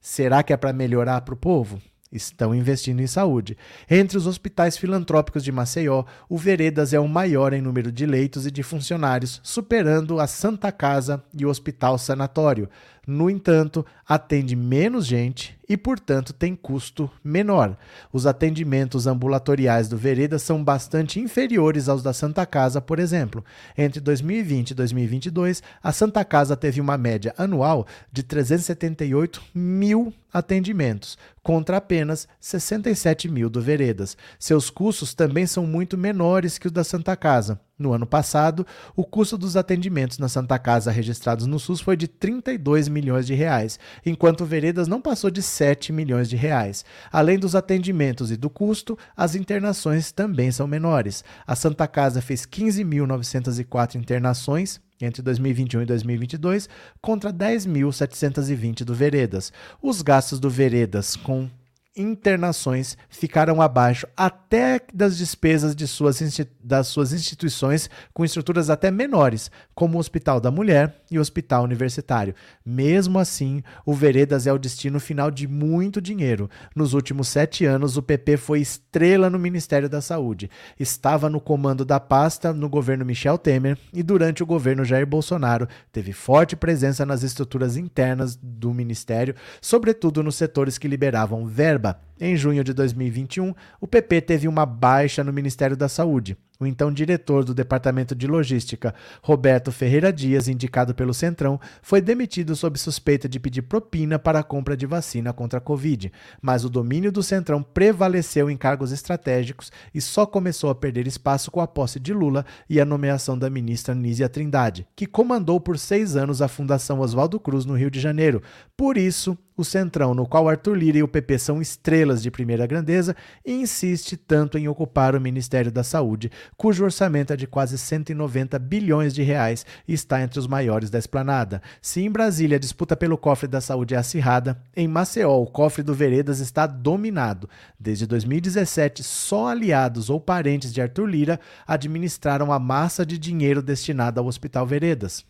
[SPEAKER 1] Será que é para melhorar para o povo? Estão investindo em saúde. Entre os hospitais filantrópicos de Maceió, o Veredas é o maior em número de leitos e de funcionários, superando a Santa Casa e o Hospital Sanatório. No entanto, atende menos gente e, portanto, tem custo menor. Os atendimentos ambulatoriais do Vereda são bastante inferiores aos da Santa Casa, por exemplo. Entre 2020 e 2022, a Santa Casa teve uma média anual de 378 mil atendimentos, contra apenas 67 mil do Veredas. Seus custos também são muito menores que os da Santa Casa. No ano passado, o custo dos atendimentos na Santa Casa registrados no SUS foi de 32 milhões de reais, enquanto Veredas não passou de 7 milhões de reais. Além dos atendimentos e do custo, as internações também são menores. A Santa Casa fez 15.904 internações entre 2021 e 2022 contra 10.720 do Veredas. Os gastos do Veredas com internações ficaram abaixo até das despesas de suas, das suas instituições com estruturas até menores, como o Hospital da Mulher e o Hospital Universitário. Mesmo assim, o Veredas é o destino final de muito dinheiro. Nos últimos sete anos, o PP foi estrela no Ministério da Saúde. Estava no comando da pasta no governo Michel Temer e durante o governo Jair Bolsonaro teve forte presença nas estruturas internas do Ministério, sobretudo nos setores que liberavam verba em junho de 2021, o PP teve uma baixa no Ministério da Saúde. O então diretor do Departamento de Logística, Roberto Ferreira Dias, indicado pelo Centrão, foi demitido sob suspeita de pedir propina para a compra de vacina contra a Covid. Mas o domínio do Centrão prevaleceu em cargos estratégicos e só começou a perder espaço com a posse de Lula e a nomeação da ministra Nízia Trindade, que comandou por seis anos a Fundação Oswaldo Cruz no Rio de Janeiro. Por isso, o Centrão, no qual Arthur Lira e o PP são estrelas de primeira grandeza, insiste tanto em ocupar o Ministério da Saúde, cujo orçamento é de quase 190 bilhões de reais e está entre os maiores da esplanada. Se em Brasília a disputa pelo cofre da saúde é acirrada, em Maceió o cofre do Veredas está dominado. Desde 2017, só aliados ou parentes de Arthur Lira administraram a massa de dinheiro destinada ao Hospital Veredas.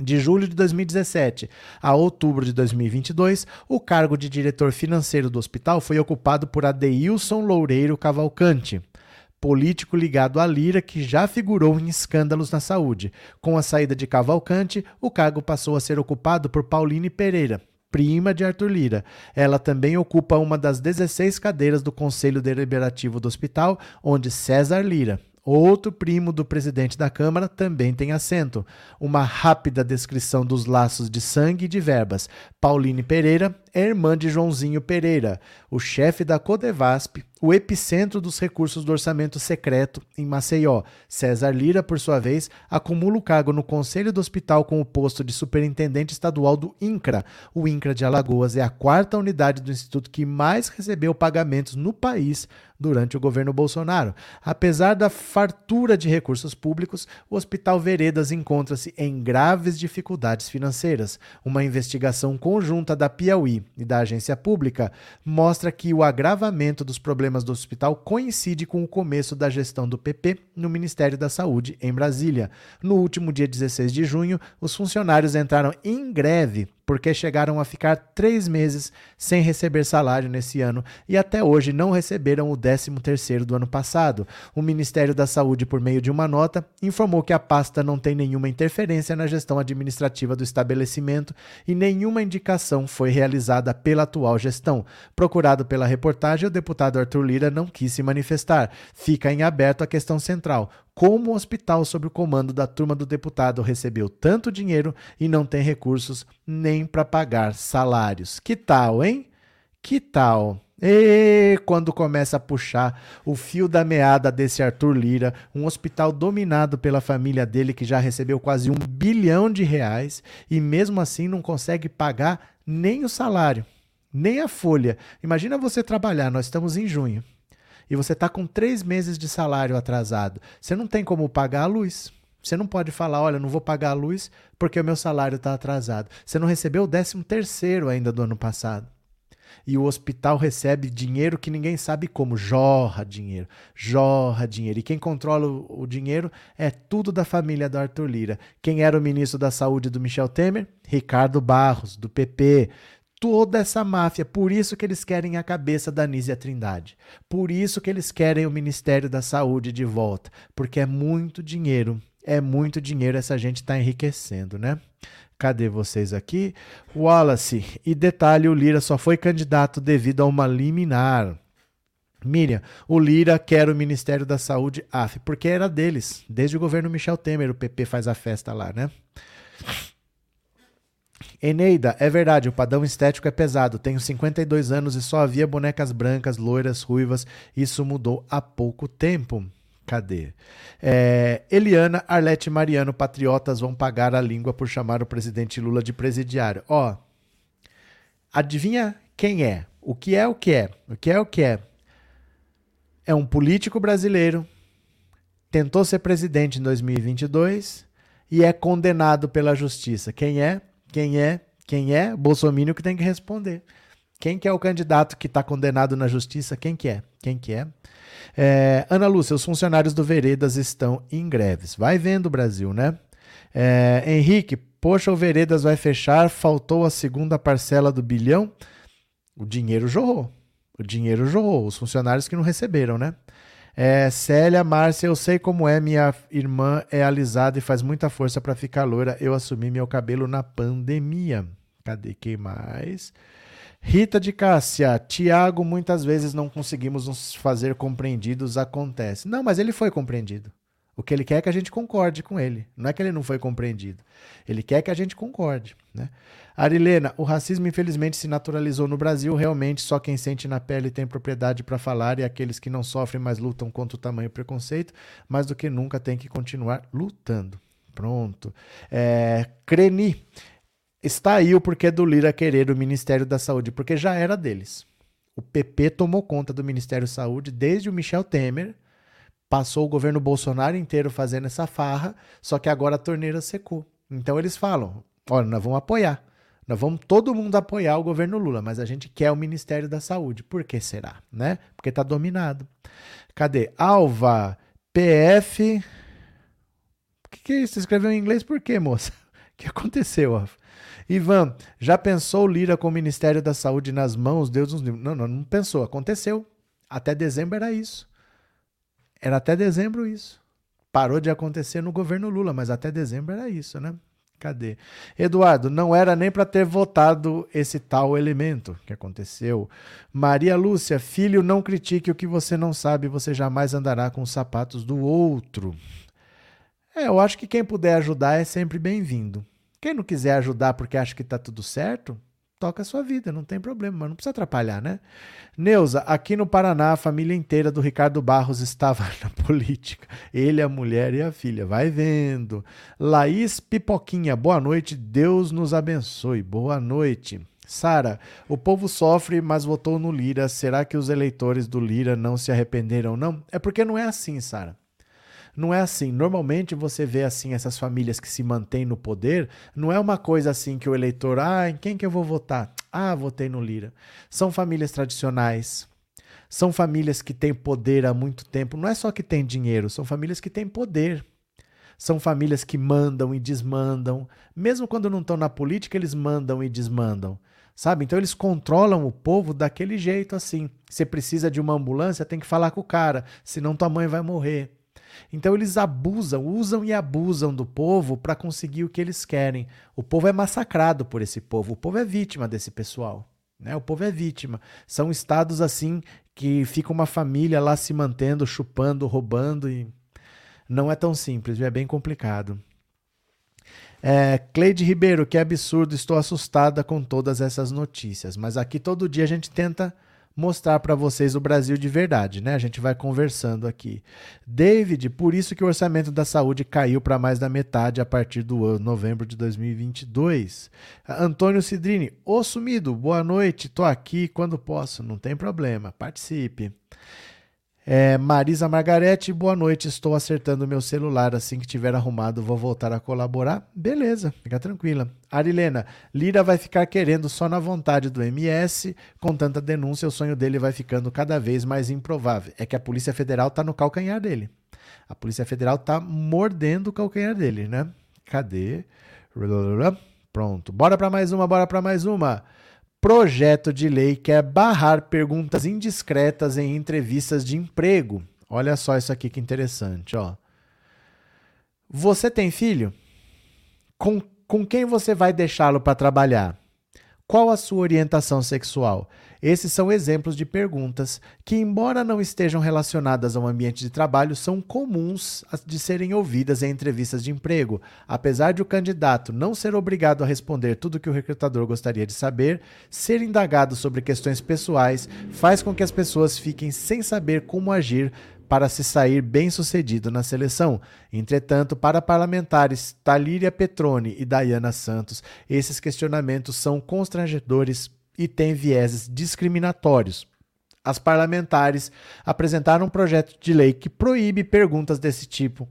[SPEAKER 1] De julho de 2017 a outubro de 2022, o cargo de diretor financeiro do hospital foi ocupado por Adeilson Loureiro Cavalcante, político ligado à Lira que já figurou em escândalos na saúde. Com a saída de Cavalcante, o cargo passou a ser ocupado por Pauline Pereira, prima de Arthur Lira. Ela também ocupa uma das 16 cadeiras do Conselho Deliberativo do hospital, onde César Lira, Outro primo do presidente da Câmara também tem assento. Uma rápida descrição dos laços de sangue e de verbas. Pauline Pereira é irmã de Joãozinho Pereira, o chefe da Codevasp, o epicentro dos recursos do orçamento secreto em Maceió. César Lira, por sua vez, acumula o cargo no Conselho do Hospital com o posto de superintendente estadual do INCRA. O INCRA de Alagoas é a quarta unidade do instituto que mais recebeu pagamentos no país durante o governo Bolsonaro. Apesar da fartura de recursos públicos, o Hospital Veredas encontra-se em graves dificuldades financeiras. Uma investigação conjunta da Piauí e da agência pública mostra que o agravamento dos problemas problemas do hospital coincide com o começo da gestão do PP no Ministério da Saúde em Brasília. No último dia 16 de junho, os funcionários entraram em greve porque chegaram a ficar três meses sem receber salário nesse ano e até hoje não receberam o 13º do ano passado. O Ministério da Saúde, por meio de uma nota, informou que a pasta não tem nenhuma interferência na gestão administrativa do estabelecimento e nenhuma indicação foi realizada pela atual gestão. Procurado pela reportagem, o deputado Arthur Lira não quis se manifestar. Fica em aberto a questão central: como o hospital sob o comando da turma do deputado recebeu tanto dinheiro e não tem recursos nem para pagar salários. Que tal, hein? Que tal? E quando começa a puxar o fio da meada desse Arthur Lira, um hospital dominado pela família dele que já recebeu quase um bilhão de reais e mesmo assim não consegue pagar nem o salário nem a folha. Imagina você trabalhar, nós estamos em junho, e você está com três meses de salário atrasado. Você não tem como pagar a luz. Você não pode falar, olha, não vou pagar a luz porque o meu salário está atrasado. Você não recebeu o décimo terceiro ainda do ano passado. E o hospital recebe dinheiro que ninguém sabe como. Jorra dinheiro, jorra dinheiro. E quem controla o, o dinheiro é tudo da família do Arthur Lira. Quem era o ministro da Saúde do Michel Temer? Ricardo Barros, do PP toda essa máfia. Por isso que eles querem a cabeça da Nízia Trindade. Por isso que eles querem o Ministério da Saúde de volta. Porque é muito dinheiro. É muito dinheiro essa gente está enriquecendo, né? Cadê vocês aqui? Wallace. E detalhe: o Lira só foi candidato devido a uma liminar. Miriam, o Lira quer o Ministério da Saúde AF, porque era deles, desde o governo Michel Temer, o PP faz a festa lá, né? Eneida, é verdade, o padrão estético é pesado. Tenho 52 anos e só havia bonecas brancas, loiras, ruivas. Isso mudou há pouco tempo. Cadê? É, Eliana, Arlete e Mariano, patriotas vão pagar a língua por chamar o presidente Lula de presidiário. Ó, adivinha quem é? O que é o que é? O que é o que é? É um político brasileiro, tentou ser presidente em 2022 e é condenado pela justiça. Quem é? Quem é? Quem é? Bolsonaro que tem que responder. Quem que é o candidato que está condenado na justiça? Quem que é? Quem que é? é? Ana Lúcia, os funcionários do Veredas estão em greves. Vai vendo, Brasil, né? É, Henrique, poxa, o Veredas vai fechar, faltou a segunda parcela do bilhão. O dinheiro jorrou. O dinheiro jorrou. Os funcionários que não receberam, né? É, Célia, Márcia, eu sei como é. Minha irmã é alisada e faz muita força para ficar loira. Eu assumi meu cabelo na pandemia. Cadê quem mais? Rita de Cássia, Tiago, muitas vezes não conseguimos nos fazer compreendidos, acontece. Não, mas ele foi compreendido. O que ele quer é que a gente concorde com ele. Não é que ele não foi compreendido. Ele quer que a gente concorde. Né? Arilena, o racismo infelizmente se naturalizou no Brasil. Realmente, só quem sente na pele tem propriedade para falar e aqueles que não sofrem, mas lutam contra o tamanho preconceito, mais do que nunca tem que continuar lutando. Pronto. É, Creni, está aí o porquê do Lira querer o Ministério da Saúde, porque já era deles. O PP tomou conta do Ministério da Saúde desde o Michel Temer passou o governo Bolsonaro inteiro fazendo essa farra, só que agora a torneira secou. Então eles falam: olha, nós vamos apoiar. Nós vamos todo mundo apoiar o governo Lula, mas a gente quer o Ministério da Saúde. Por que será? Né? Porque está dominado. Cadê? Alva, PF. O que, que é? Você escreveu em inglês por quê, moça? [laughs] O que aconteceu, Alva? Ivan, já pensou Lira com o Ministério da Saúde nas mãos? Deus nos livre. Não, não, não pensou. Aconteceu. Até dezembro era isso. Era até dezembro isso. Parou de acontecer no governo Lula, mas até dezembro era isso, né? Cadê? Eduardo, não era nem para ter votado esse tal elemento que aconteceu. Maria Lúcia, filho, não critique o que você não sabe, você jamais andará com os sapatos do outro. É, eu acho que quem puder ajudar é sempre bem-vindo. Quem não quiser ajudar porque acha que está tudo certo, toca a sua vida, não tem problema, mas não precisa atrapalhar, né? Neuza, aqui no Paraná, a família inteira do Ricardo Barros estava [laughs] na política. Ele, a mulher e a filha. Vai vendo. Laís Pipoquinha, boa noite, Deus nos abençoe. Boa noite. Sara, o povo sofre, mas votou no Lira. Será que os eleitores do Lira não se arrependeram, não? É porque não é assim, Sara. Não é assim. Normalmente você vê assim essas famílias que se mantêm no poder, não é uma coisa assim que o eleitor, ah, em quem que eu vou votar? Ah, votei no Lira. São famílias tradicionais. São famílias que têm poder há muito tempo. Não é só que têm dinheiro, são famílias que têm poder. São famílias que mandam e desmandam. Mesmo quando não estão na política, eles mandam e desmandam. Sabe? Então eles controlam o povo daquele jeito assim. Você precisa de uma ambulância, tem que falar com o cara, senão tua mãe vai morrer. Então eles abusam, usam e abusam do povo para conseguir o que eles querem. O povo é massacrado por esse povo, o povo é vítima desse pessoal. Né? O povo é vítima. São estados assim que fica uma família lá se mantendo, chupando, roubando e não é tão simples, é bem complicado. É, Cleide Ribeiro, que absurdo, estou assustada com todas essas notícias. Mas aqui todo dia a gente tenta mostrar para vocês o Brasil de verdade, né? A gente vai conversando aqui. David, por isso que o orçamento da saúde caiu para mais da metade a partir do novembro de 2022. Antônio Cidrini, ô sumido, boa noite, tô aqui quando posso, não tem problema, participe. É, Marisa Margarete, boa noite. Estou acertando meu celular. Assim que tiver arrumado, vou voltar a colaborar. Beleza, fica tranquila. Arilena, Lira vai ficar querendo só na vontade do MS. Com tanta denúncia, o sonho dele vai ficando cada vez mais improvável. É que a Polícia Federal está no calcanhar dele. A Polícia Federal está mordendo o calcanhar dele, né? Cadê? Pronto. Bora para mais uma, bora para mais uma. Projeto de lei quer barrar perguntas indiscretas em entrevistas de emprego. Olha só isso aqui que interessante, ó. Você tem filho? Com, com quem você vai deixá-lo para trabalhar? Qual a sua orientação sexual? Esses são exemplos de perguntas que, embora não estejam relacionadas ao ambiente de trabalho, são comuns de serem ouvidas em entrevistas de emprego. Apesar de o candidato não ser obrigado a responder tudo o que o recrutador gostaria de saber, ser indagado sobre questões pessoais faz com que as pessoas fiquem sem saber como agir para se sair bem-sucedido na seleção. Entretanto, para parlamentares Talíria Petroni e Dayana Santos, esses questionamentos são constrangedores e têm vieses discriminatórios. As parlamentares apresentaram um projeto de lei que proíbe perguntas desse tipo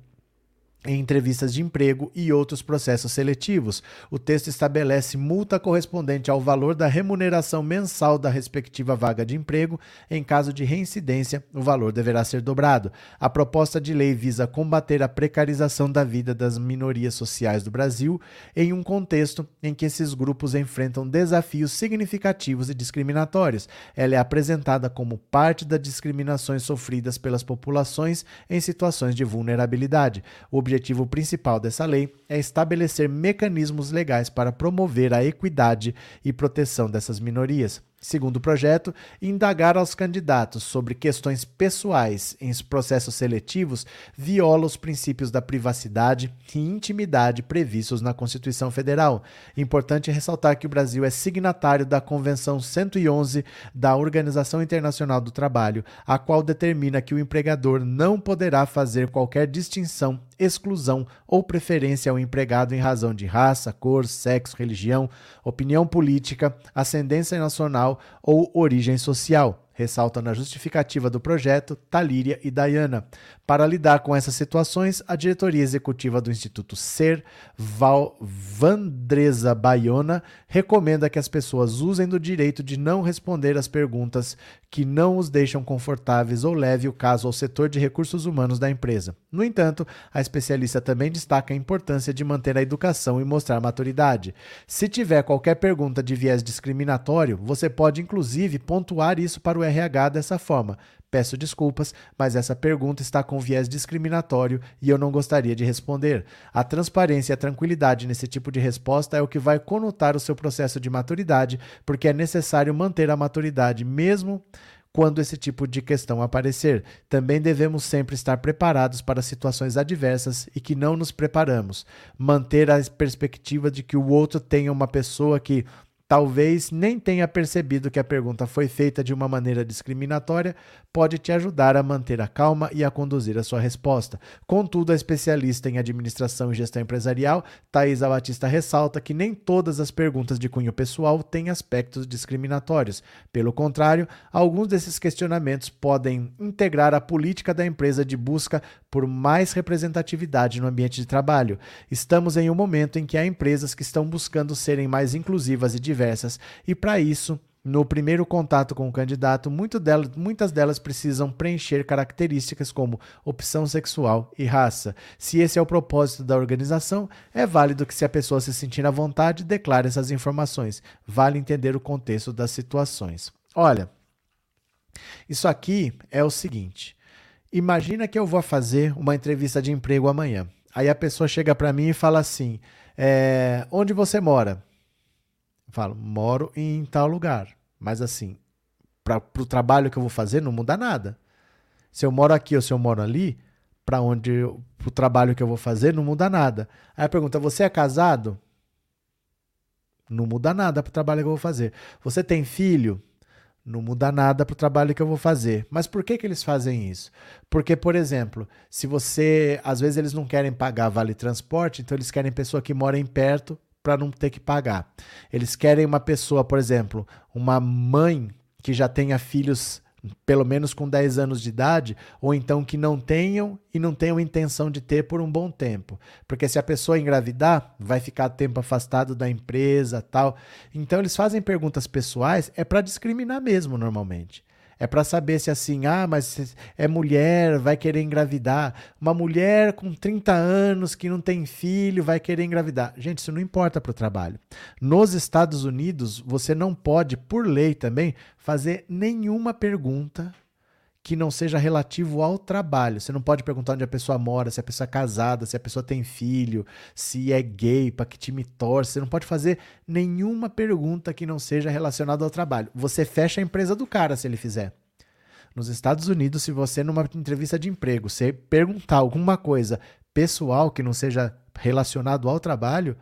[SPEAKER 1] em entrevistas de emprego e outros processos seletivos. O texto estabelece multa correspondente ao valor da remuneração mensal da respectiva vaga de emprego. Em caso de reincidência, o valor deverá ser dobrado. A proposta de lei visa combater a precarização da vida das minorias sociais do Brasil em um contexto em que esses grupos enfrentam desafios significativos e discriminatórios. Ela é apresentada como parte das discriminações sofridas pelas populações em situações de vulnerabilidade. O objetivo principal dessa lei é estabelecer mecanismos legais para promover a equidade e proteção dessas minorias segundo o projeto, indagar aos candidatos sobre questões pessoais em processos seletivos viola os princípios da privacidade e intimidade previstos na Constituição Federal. Importante ressaltar que o Brasil é signatário da Convenção 111 da Organização Internacional do Trabalho, a qual determina que o empregador não poderá fazer qualquer distinção exclusão ou preferência ao empregado em razão de raça, cor, sexo, religião, opinião política, ascendência nacional ou origem social ressalta na justificativa do projeto Talíria e Dayana. Para lidar com essas situações, a diretoria executiva do Instituto Ser, Val Vandresa Baiona, recomenda que as pessoas usem do direito de não responder às perguntas que não os deixam confortáveis ou leve o caso ao setor de recursos humanos da empresa. No entanto, a especialista também destaca a importância de manter a educação e mostrar maturidade. Se tiver qualquer pergunta de viés discriminatório, você pode inclusive pontuar isso para o RH dessa forma. Peço desculpas, mas essa pergunta está com viés discriminatório e eu não gostaria de responder. A transparência e a tranquilidade nesse tipo de resposta é o que vai conotar o seu processo de maturidade, porque é necessário manter a maturidade mesmo quando esse tipo de questão aparecer. Também devemos sempre estar preparados para situações adversas e que não nos preparamos. Manter a perspectiva de que o outro tenha uma pessoa que talvez nem tenha percebido que a pergunta foi feita de uma maneira discriminatória, pode te ajudar a manter a calma e a conduzir a sua resposta. Contudo, a especialista em administração e gestão empresarial, Thaisa Batista, ressalta que nem todas as perguntas de cunho pessoal têm aspectos discriminatórios. Pelo contrário, alguns desses questionamentos podem integrar a política da empresa de busca por mais representatividade no ambiente de trabalho. Estamos em um momento em que há empresas que estão buscando serem mais inclusivas e diversas, e para isso, no primeiro contato com o candidato, delas, muitas delas precisam preencher características como opção sexual e raça. Se esse é o propósito da organização, é válido que, se a pessoa se sentir à vontade, declare essas informações. Vale entender o contexto das situações. Olha, isso aqui é o seguinte. Imagina que eu vou fazer uma entrevista de emprego amanhã. Aí a pessoa chega para mim e fala assim: é, onde você mora? Falo, moro em tal lugar. Mas assim, para o trabalho que eu vou fazer, não muda nada. Se eu moro aqui ou se eu moro ali, para onde o trabalho que eu vou fazer, não muda nada. Aí a pergunta: você é casado? Não muda nada para o trabalho que eu vou fazer. Você tem filho? Não muda nada para o trabalho que eu vou fazer. Mas por que, que eles fazem isso? Porque, por exemplo, se você. Às vezes eles não querem pagar vale transporte, então eles querem pessoa que mora em perto para não ter que pagar. Eles querem uma pessoa, por exemplo, uma mãe que já tenha filhos pelo menos com 10 anos de idade, ou então que não tenham e não tenham intenção de ter por um bom tempo. Porque se a pessoa engravidar, vai ficar tempo afastado da empresa, tal. Então eles fazem perguntas pessoais, é para discriminar mesmo normalmente. É para saber se assim, ah, mas é mulher, vai querer engravidar. Uma mulher com 30 anos que não tem filho vai querer engravidar. Gente, isso não importa para o trabalho. Nos Estados Unidos, você não pode, por lei também, fazer nenhuma pergunta que não seja relativo ao trabalho. Você não pode perguntar onde a pessoa mora, se a pessoa é casada, se a pessoa tem filho, se é gay, para que time torce. Você não pode fazer nenhuma pergunta que não seja relacionada ao trabalho. Você fecha a empresa do cara se ele fizer. Nos Estados Unidos, se você numa entrevista de emprego, você perguntar alguma coisa pessoal que não seja relacionado ao trabalho,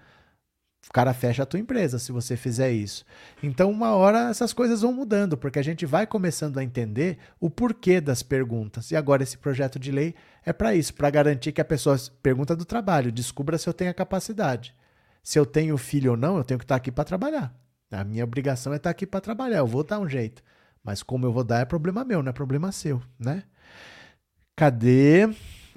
[SPEAKER 1] o cara fecha a tua empresa se você fizer isso. Então, uma hora essas coisas vão mudando, porque a gente vai começando a entender o porquê das perguntas. E agora esse projeto de lei é para isso, para garantir que a pessoa pergunta do trabalho, descubra se eu tenho a capacidade. Se eu tenho filho ou não, eu tenho que estar aqui para trabalhar. A minha obrigação é estar aqui para trabalhar, eu vou dar um jeito. Mas como eu vou dar é problema meu, não é problema seu, né? Cadê?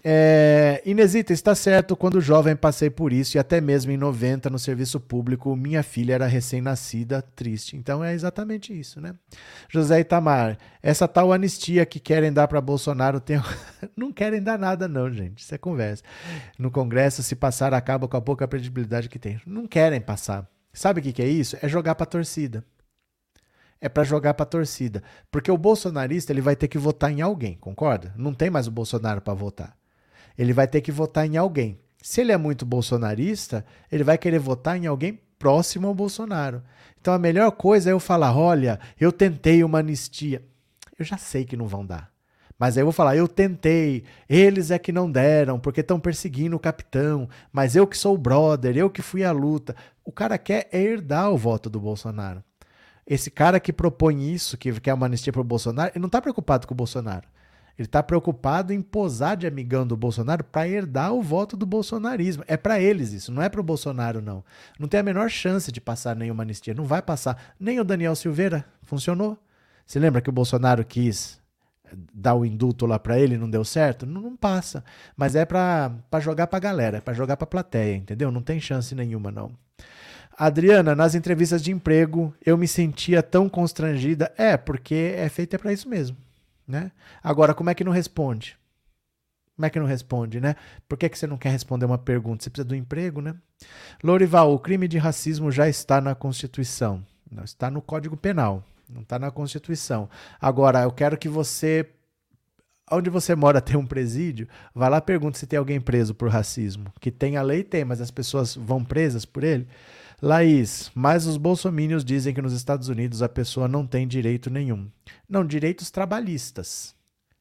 [SPEAKER 1] É, Inesita, está certo, quando jovem passei por isso e até mesmo em 90 no serviço público, minha filha era recém-nascida, triste. Então é exatamente isso, né? José Itamar, essa tal anistia que querem dar para Bolsonaro tem... [laughs] não querem dar nada não, gente, isso é conversa. No Congresso, se passar, acaba com a pouca credibilidade que tem. Não querem passar. Sabe o que, que é isso? É jogar para torcida é para jogar para torcida, porque o bolsonarista ele vai ter que votar em alguém, concorda? Não tem mais o Bolsonaro para votar ele vai ter que votar em alguém. Se ele é muito bolsonarista, ele vai querer votar em alguém próximo ao Bolsonaro. Então a melhor coisa é eu falar: olha, eu tentei uma anistia. Eu já sei que não vão dar. Mas aí eu vou falar: eu tentei, eles é que não deram, porque estão perseguindo o capitão, mas eu que sou o brother, eu que fui à luta. O cara quer herdar o voto do Bolsonaro. Esse cara que propõe isso, que quer uma anistia para o Bolsonaro, ele não está preocupado com o Bolsonaro. Ele está preocupado em posar de amigão do Bolsonaro para herdar o voto do bolsonarismo. É para eles isso, não é para o Bolsonaro, não. Não tem a menor chance de passar nenhuma anistia. Não vai passar. Nem o Daniel Silveira funcionou. Você lembra que o Bolsonaro quis dar o indulto lá para ele não deu certo? Não, não passa. Mas é para jogar para a galera, para jogar para a plateia, entendeu? Não tem chance nenhuma, não. Adriana, nas entrevistas de emprego eu me sentia tão constrangida. É, porque é feita para isso mesmo. Né? Agora, como é que não responde? Como é que não responde, né? Por que, que você não quer responder uma pergunta? Você precisa do emprego, né? Lorival, o crime de racismo já está na Constituição. Não está no Código Penal. Não está na Constituição. Agora, eu quero que você. Onde você mora tem um presídio? Vai lá pergunta se tem alguém preso por racismo. Que tem a lei, tem, mas as pessoas vão presas por ele. Laís, mas os bolsomínios dizem que nos Estados Unidos a pessoa não tem direito nenhum. Não, direitos trabalhistas.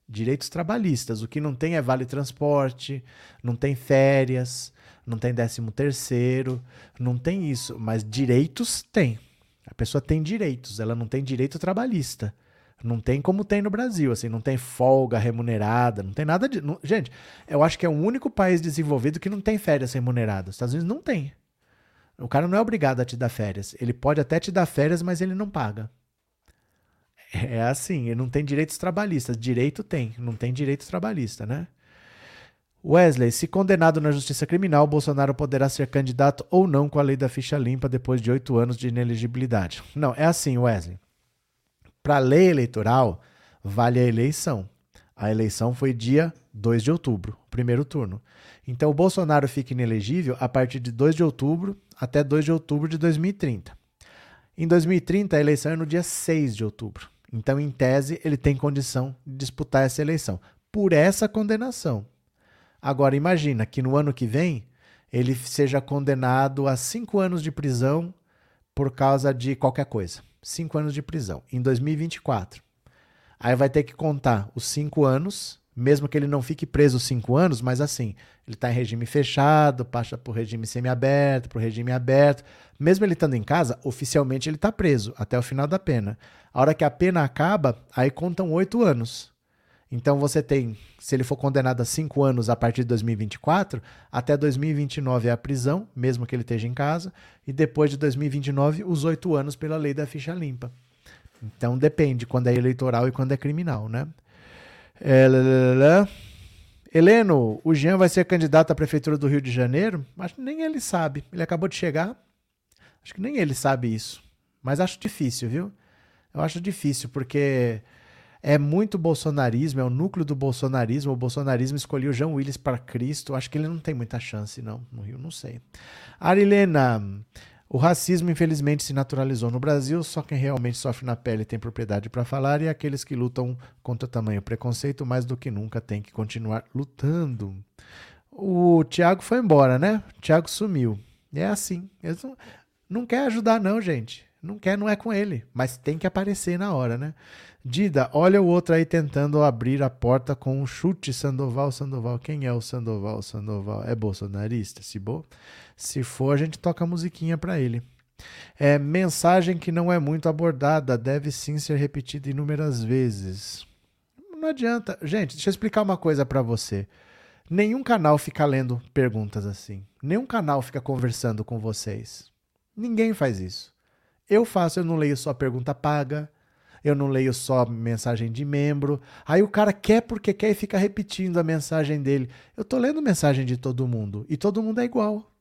[SPEAKER 1] Direitos trabalhistas. O que não tem é vale transporte, não tem férias, não tem décimo terceiro, não tem isso. Mas direitos tem. A pessoa tem direitos, ela não tem direito trabalhista. Não tem como tem no Brasil, assim, não tem folga remunerada, não tem nada de. Não, gente, eu acho que é o único país desenvolvido que não tem férias remuneradas. Os Estados Unidos não tem. O cara não é obrigado a te dar férias. Ele pode até te dar férias, mas ele não paga. É assim, ele não tem direitos trabalhistas. Direito tem, não tem direito trabalhista, né? Wesley, se condenado na justiça criminal, Bolsonaro poderá ser candidato ou não com a lei da ficha limpa depois de oito anos de inelegibilidade. Não, é assim, Wesley. Para a lei eleitoral, vale a eleição. A eleição foi dia 2 de outubro, primeiro turno. Então o Bolsonaro fica inelegível a partir de 2 de outubro até 2 de outubro de 2030. Em 2030, a eleição é no dia 6 de outubro. Então, em tese, ele tem condição de disputar essa eleição por essa condenação. Agora, imagina que no ano que vem ele seja condenado a cinco anos de prisão por causa de qualquer coisa. Cinco anos de prisão. Em 2024. Aí vai ter que contar os cinco anos mesmo que ele não fique preso cinco anos, mas assim, ele está em regime fechado, passa para o regime semiaberto, para o regime aberto. Mesmo ele estando em casa, oficialmente ele está preso até o final da pena. A hora que a pena acaba, aí contam oito anos. Então você tem, se ele for condenado a cinco anos a partir de 2024, até 2029 é a prisão, mesmo que ele esteja em casa, e depois de 2029, os oito anos pela lei da ficha limpa. Então depende quando é eleitoral e quando é criminal, né? É, Heleno, o Jean vai ser candidato à prefeitura do Rio de Janeiro? Acho que nem ele sabe. Ele acabou de chegar. Acho que nem ele sabe isso. Mas acho difícil, viu? Eu acho difícil, porque é muito bolsonarismo, é o núcleo do bolsonarismo. O bolsonarismo escolheu Jean Willis para Cristo. Acho que ele não tem muita chance, não, no Rio, não sei. Arilena, o racismo, infelizmente, se naturalizou no Brasil, só quem realmente sofre na pele tem propriedade para falar e aqueles que lutam contra tamanho preconceito mais do que nunca têm que continuar lutando. O Tiago foi embora, né? O Tiago sumiu. É assim. Eles não, não quer ajudar, não, gente. Não quer, não é com ele. Mas tem que aparecer na hora, né? Dida, olha o outro aí tentando abrir a porta com um chute, Sandoval, Sandoval. Quem é o Sandoval, Sandoval? É bolsonarista, se bo? Se for, a gente toca a musiquinha para ele. É mensagem que não é muito abordada, deve sim ser repetida inúmeras vezes. Não adianta. Gente, deixa eu explicar uma coisa para você. Nenhum canal fica lendo perguntas assim. Nenhum canal fica conversando com vocês. Ninguém faz isso. Eu faço, eu não leio só pergunta paga eu não leio só mensagem de membro. Aí o cara quer porque quer e fica repetindo a mensagem dele. Eu tô lendo mensagem de todo mundo e todo mundo é igual.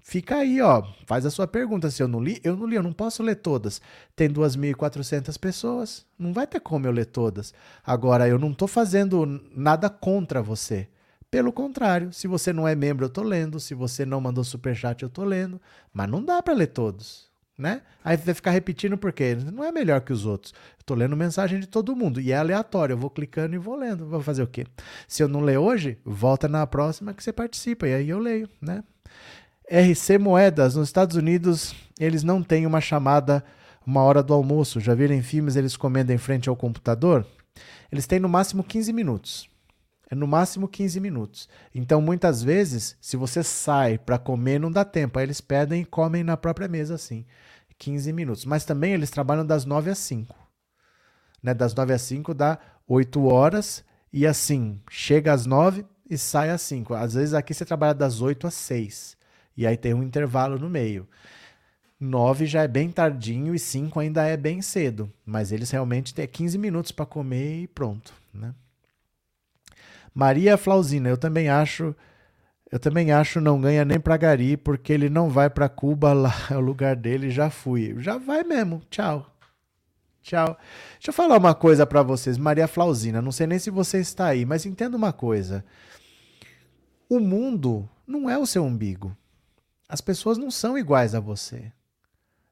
[SPEAKER 1] Fica aí, ó, faz a sua pergunta. Se eu não li, eu não li, eu não posso ler todas. Tem 2.400 pessoas, não vai ter como eu ler todas. Agora, eu não tô fazendo nada contra você. Pelo contrário, se você não é membro, eu tô lendo. Se você não mandou superchat, eu tô lendo. Mas não dá para ler todos né? Aí vai ficar repetindo porque não é melhor que os outros. Eu tô lendo mensagem de todo mundo e é aleatório. Eu vou clicando e vou lendo. Vou fazer o quê? Se eu não ler hoje, volta na próxima que você participa e aí eu leio, né? RC Moedas, nos Estados Unidos, eles não têm uma chamada uma hora do almoço. Já viram em filmes eles comendo em frente ao computador? Eles têm no máximo 15 minutos. É no máximo 15 minutos. Então, muitas vezes, se você sai para comer, não dá tempo. Aí eles pedem e comem na própria mesa assim. 15 minutos. Mas também eles trabalham das 9 às 5. Né? Das 9 às 5 dá 8 horas. E assim, chega às 9 e sai às 5. Às vezes aqui você trabalha das 8 às 6. E aí tem um intervalo no meio. 9 já é bem tardinho e 5 ainda é bem cedo. Mas eles realmente têm 15 minutos para comer e pronto. Né? Maria Flausina, eu também acho eu também acho não ganha nem para Gari, porque ele não vai para Cuba [laughs] lá, é o lugar dele, já fui. Já vai mesmo. Tchau. Tchau. Deixa eu falar uma coisa para vocês, Maria Flausina, não sei nem se você está aí, mas entenda uma coisa. O mundo não é o seu umbigo. As pessoas não são iguais a você.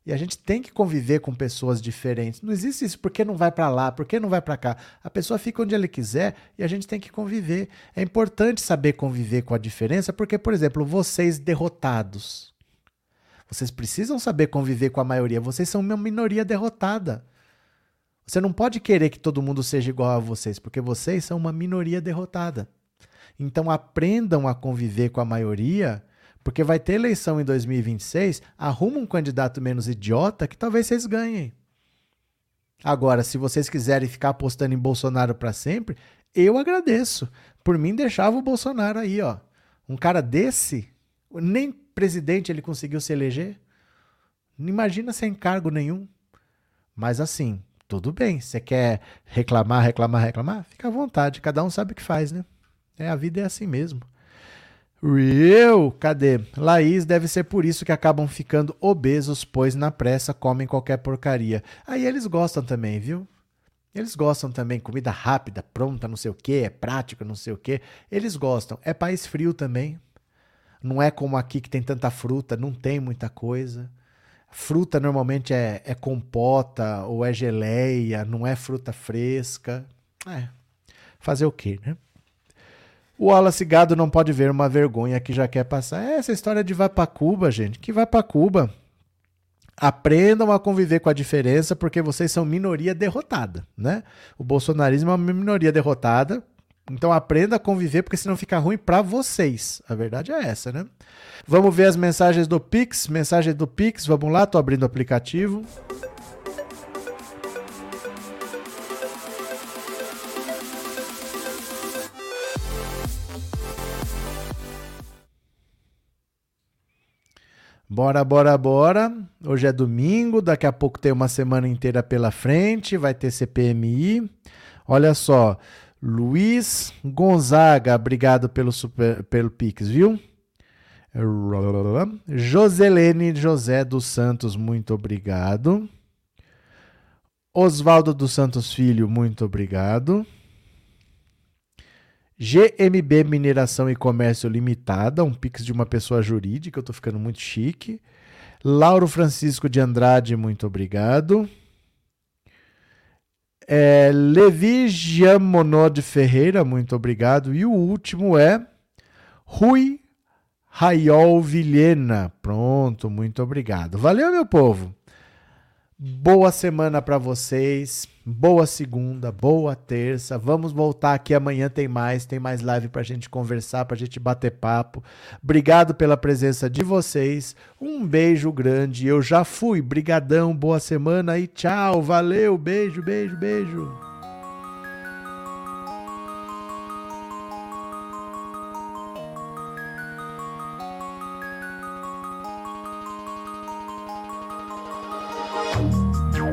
[SPEAKER 1] E a gente tem que conviver com pessoas diferentes. Não existe isso, por que não vai para lá, por que não vai para cá? A pessoa fica onde ela quiser e a gente tem que conviver. É importante saber conviver com a diferença, porque, por exemplo, vocês derrotados, vocês precisam saber conviver com a maioria. Vocês são uma minoria derrotada. Você não pode querer que todo mundo seja igual a vocês, porque vocês são uma minoria derrotada. Então aprendam a conviver com a maioria porque vai ter eleição em 2026, arruma um candidato menos idiota que talvez vocês ganhem. Agora, se vocês quiserem ficar apostando em Bolsonaro para sempre, eu agradeço. Por mim, deixava o Bolsonaro aí, ó. Um cara desse, nem presidente ele conseguiu se eleger. Imagina sem cargo nenhum. Mas assim, tudo bem. Você quer reclamar, reclamar, reclamar? Fica à vontade. Cada um sabe o que faz, né? É, a vida é assim mesmo. Eu? Cadê? Laís deve ser por isso que acabam ficando obesos, pois na pressa comem qualquer porcaria. Aí eles gostam também, viu? Eles gostam também, comida rápida, pronta, não sei o que, é prático, não sei o que. Eles gostam. É país frio também. Não é como aqui que tem tanta fruta, não tem muita coisa. Fruta normalmente é, é compota ou é geleia, não é fruta fresca. É. Fazer o quê, né? O Wallace Gado não pode ver uma vergonha que já quer passar. É essa história de vai para Cuba, gente. Que vai para Cuba. Aprendam a conviver com a diferença, porque vocês são minoria derrotada, né? O bolsonarismo é uma minoria derrotada. Então aprenda a conviver, porque senão fica ruim para vocês. A verdade é essa, né? Vamos ver as mensagens do Pix. Mensagem do Pix, vamos lá, tô abrindo o aplicativo. Bora, bora, bora. Hoje é domingo, daqui a pouco tem uma semana inteira pela frente, vai ter CPMI. Olha só, Luiz Gonzaga, obrigado pelo, super, pelo Pix, viu? Joselene José dos Santos, muito obrigado. Oswaldo dos Santos Filho, muito obrigado. GMB Mineração e Comércio Limitada, um pix de uma pessoa jurídica, eu tô ficando muito chique. Lauro Francisco de Andrade, muito obrigado. É, Levi Giamonod Ferreira, muito obrigado. E o último é Rui Raiol Vilhena. Pronto, muito obrigado. Valeu, meu povo. Boa semana para vocês. Boa segunda, boa terça. Vamos voltar aqui amanhã tem mais, tem mais live pra gente conversar, pra gente bater papo. Obrigado pela presença de vocês. Um beijo grande. Eu já fui. Brigadão, boa semana e tchau. Valeu, beijo, beijo, beijo.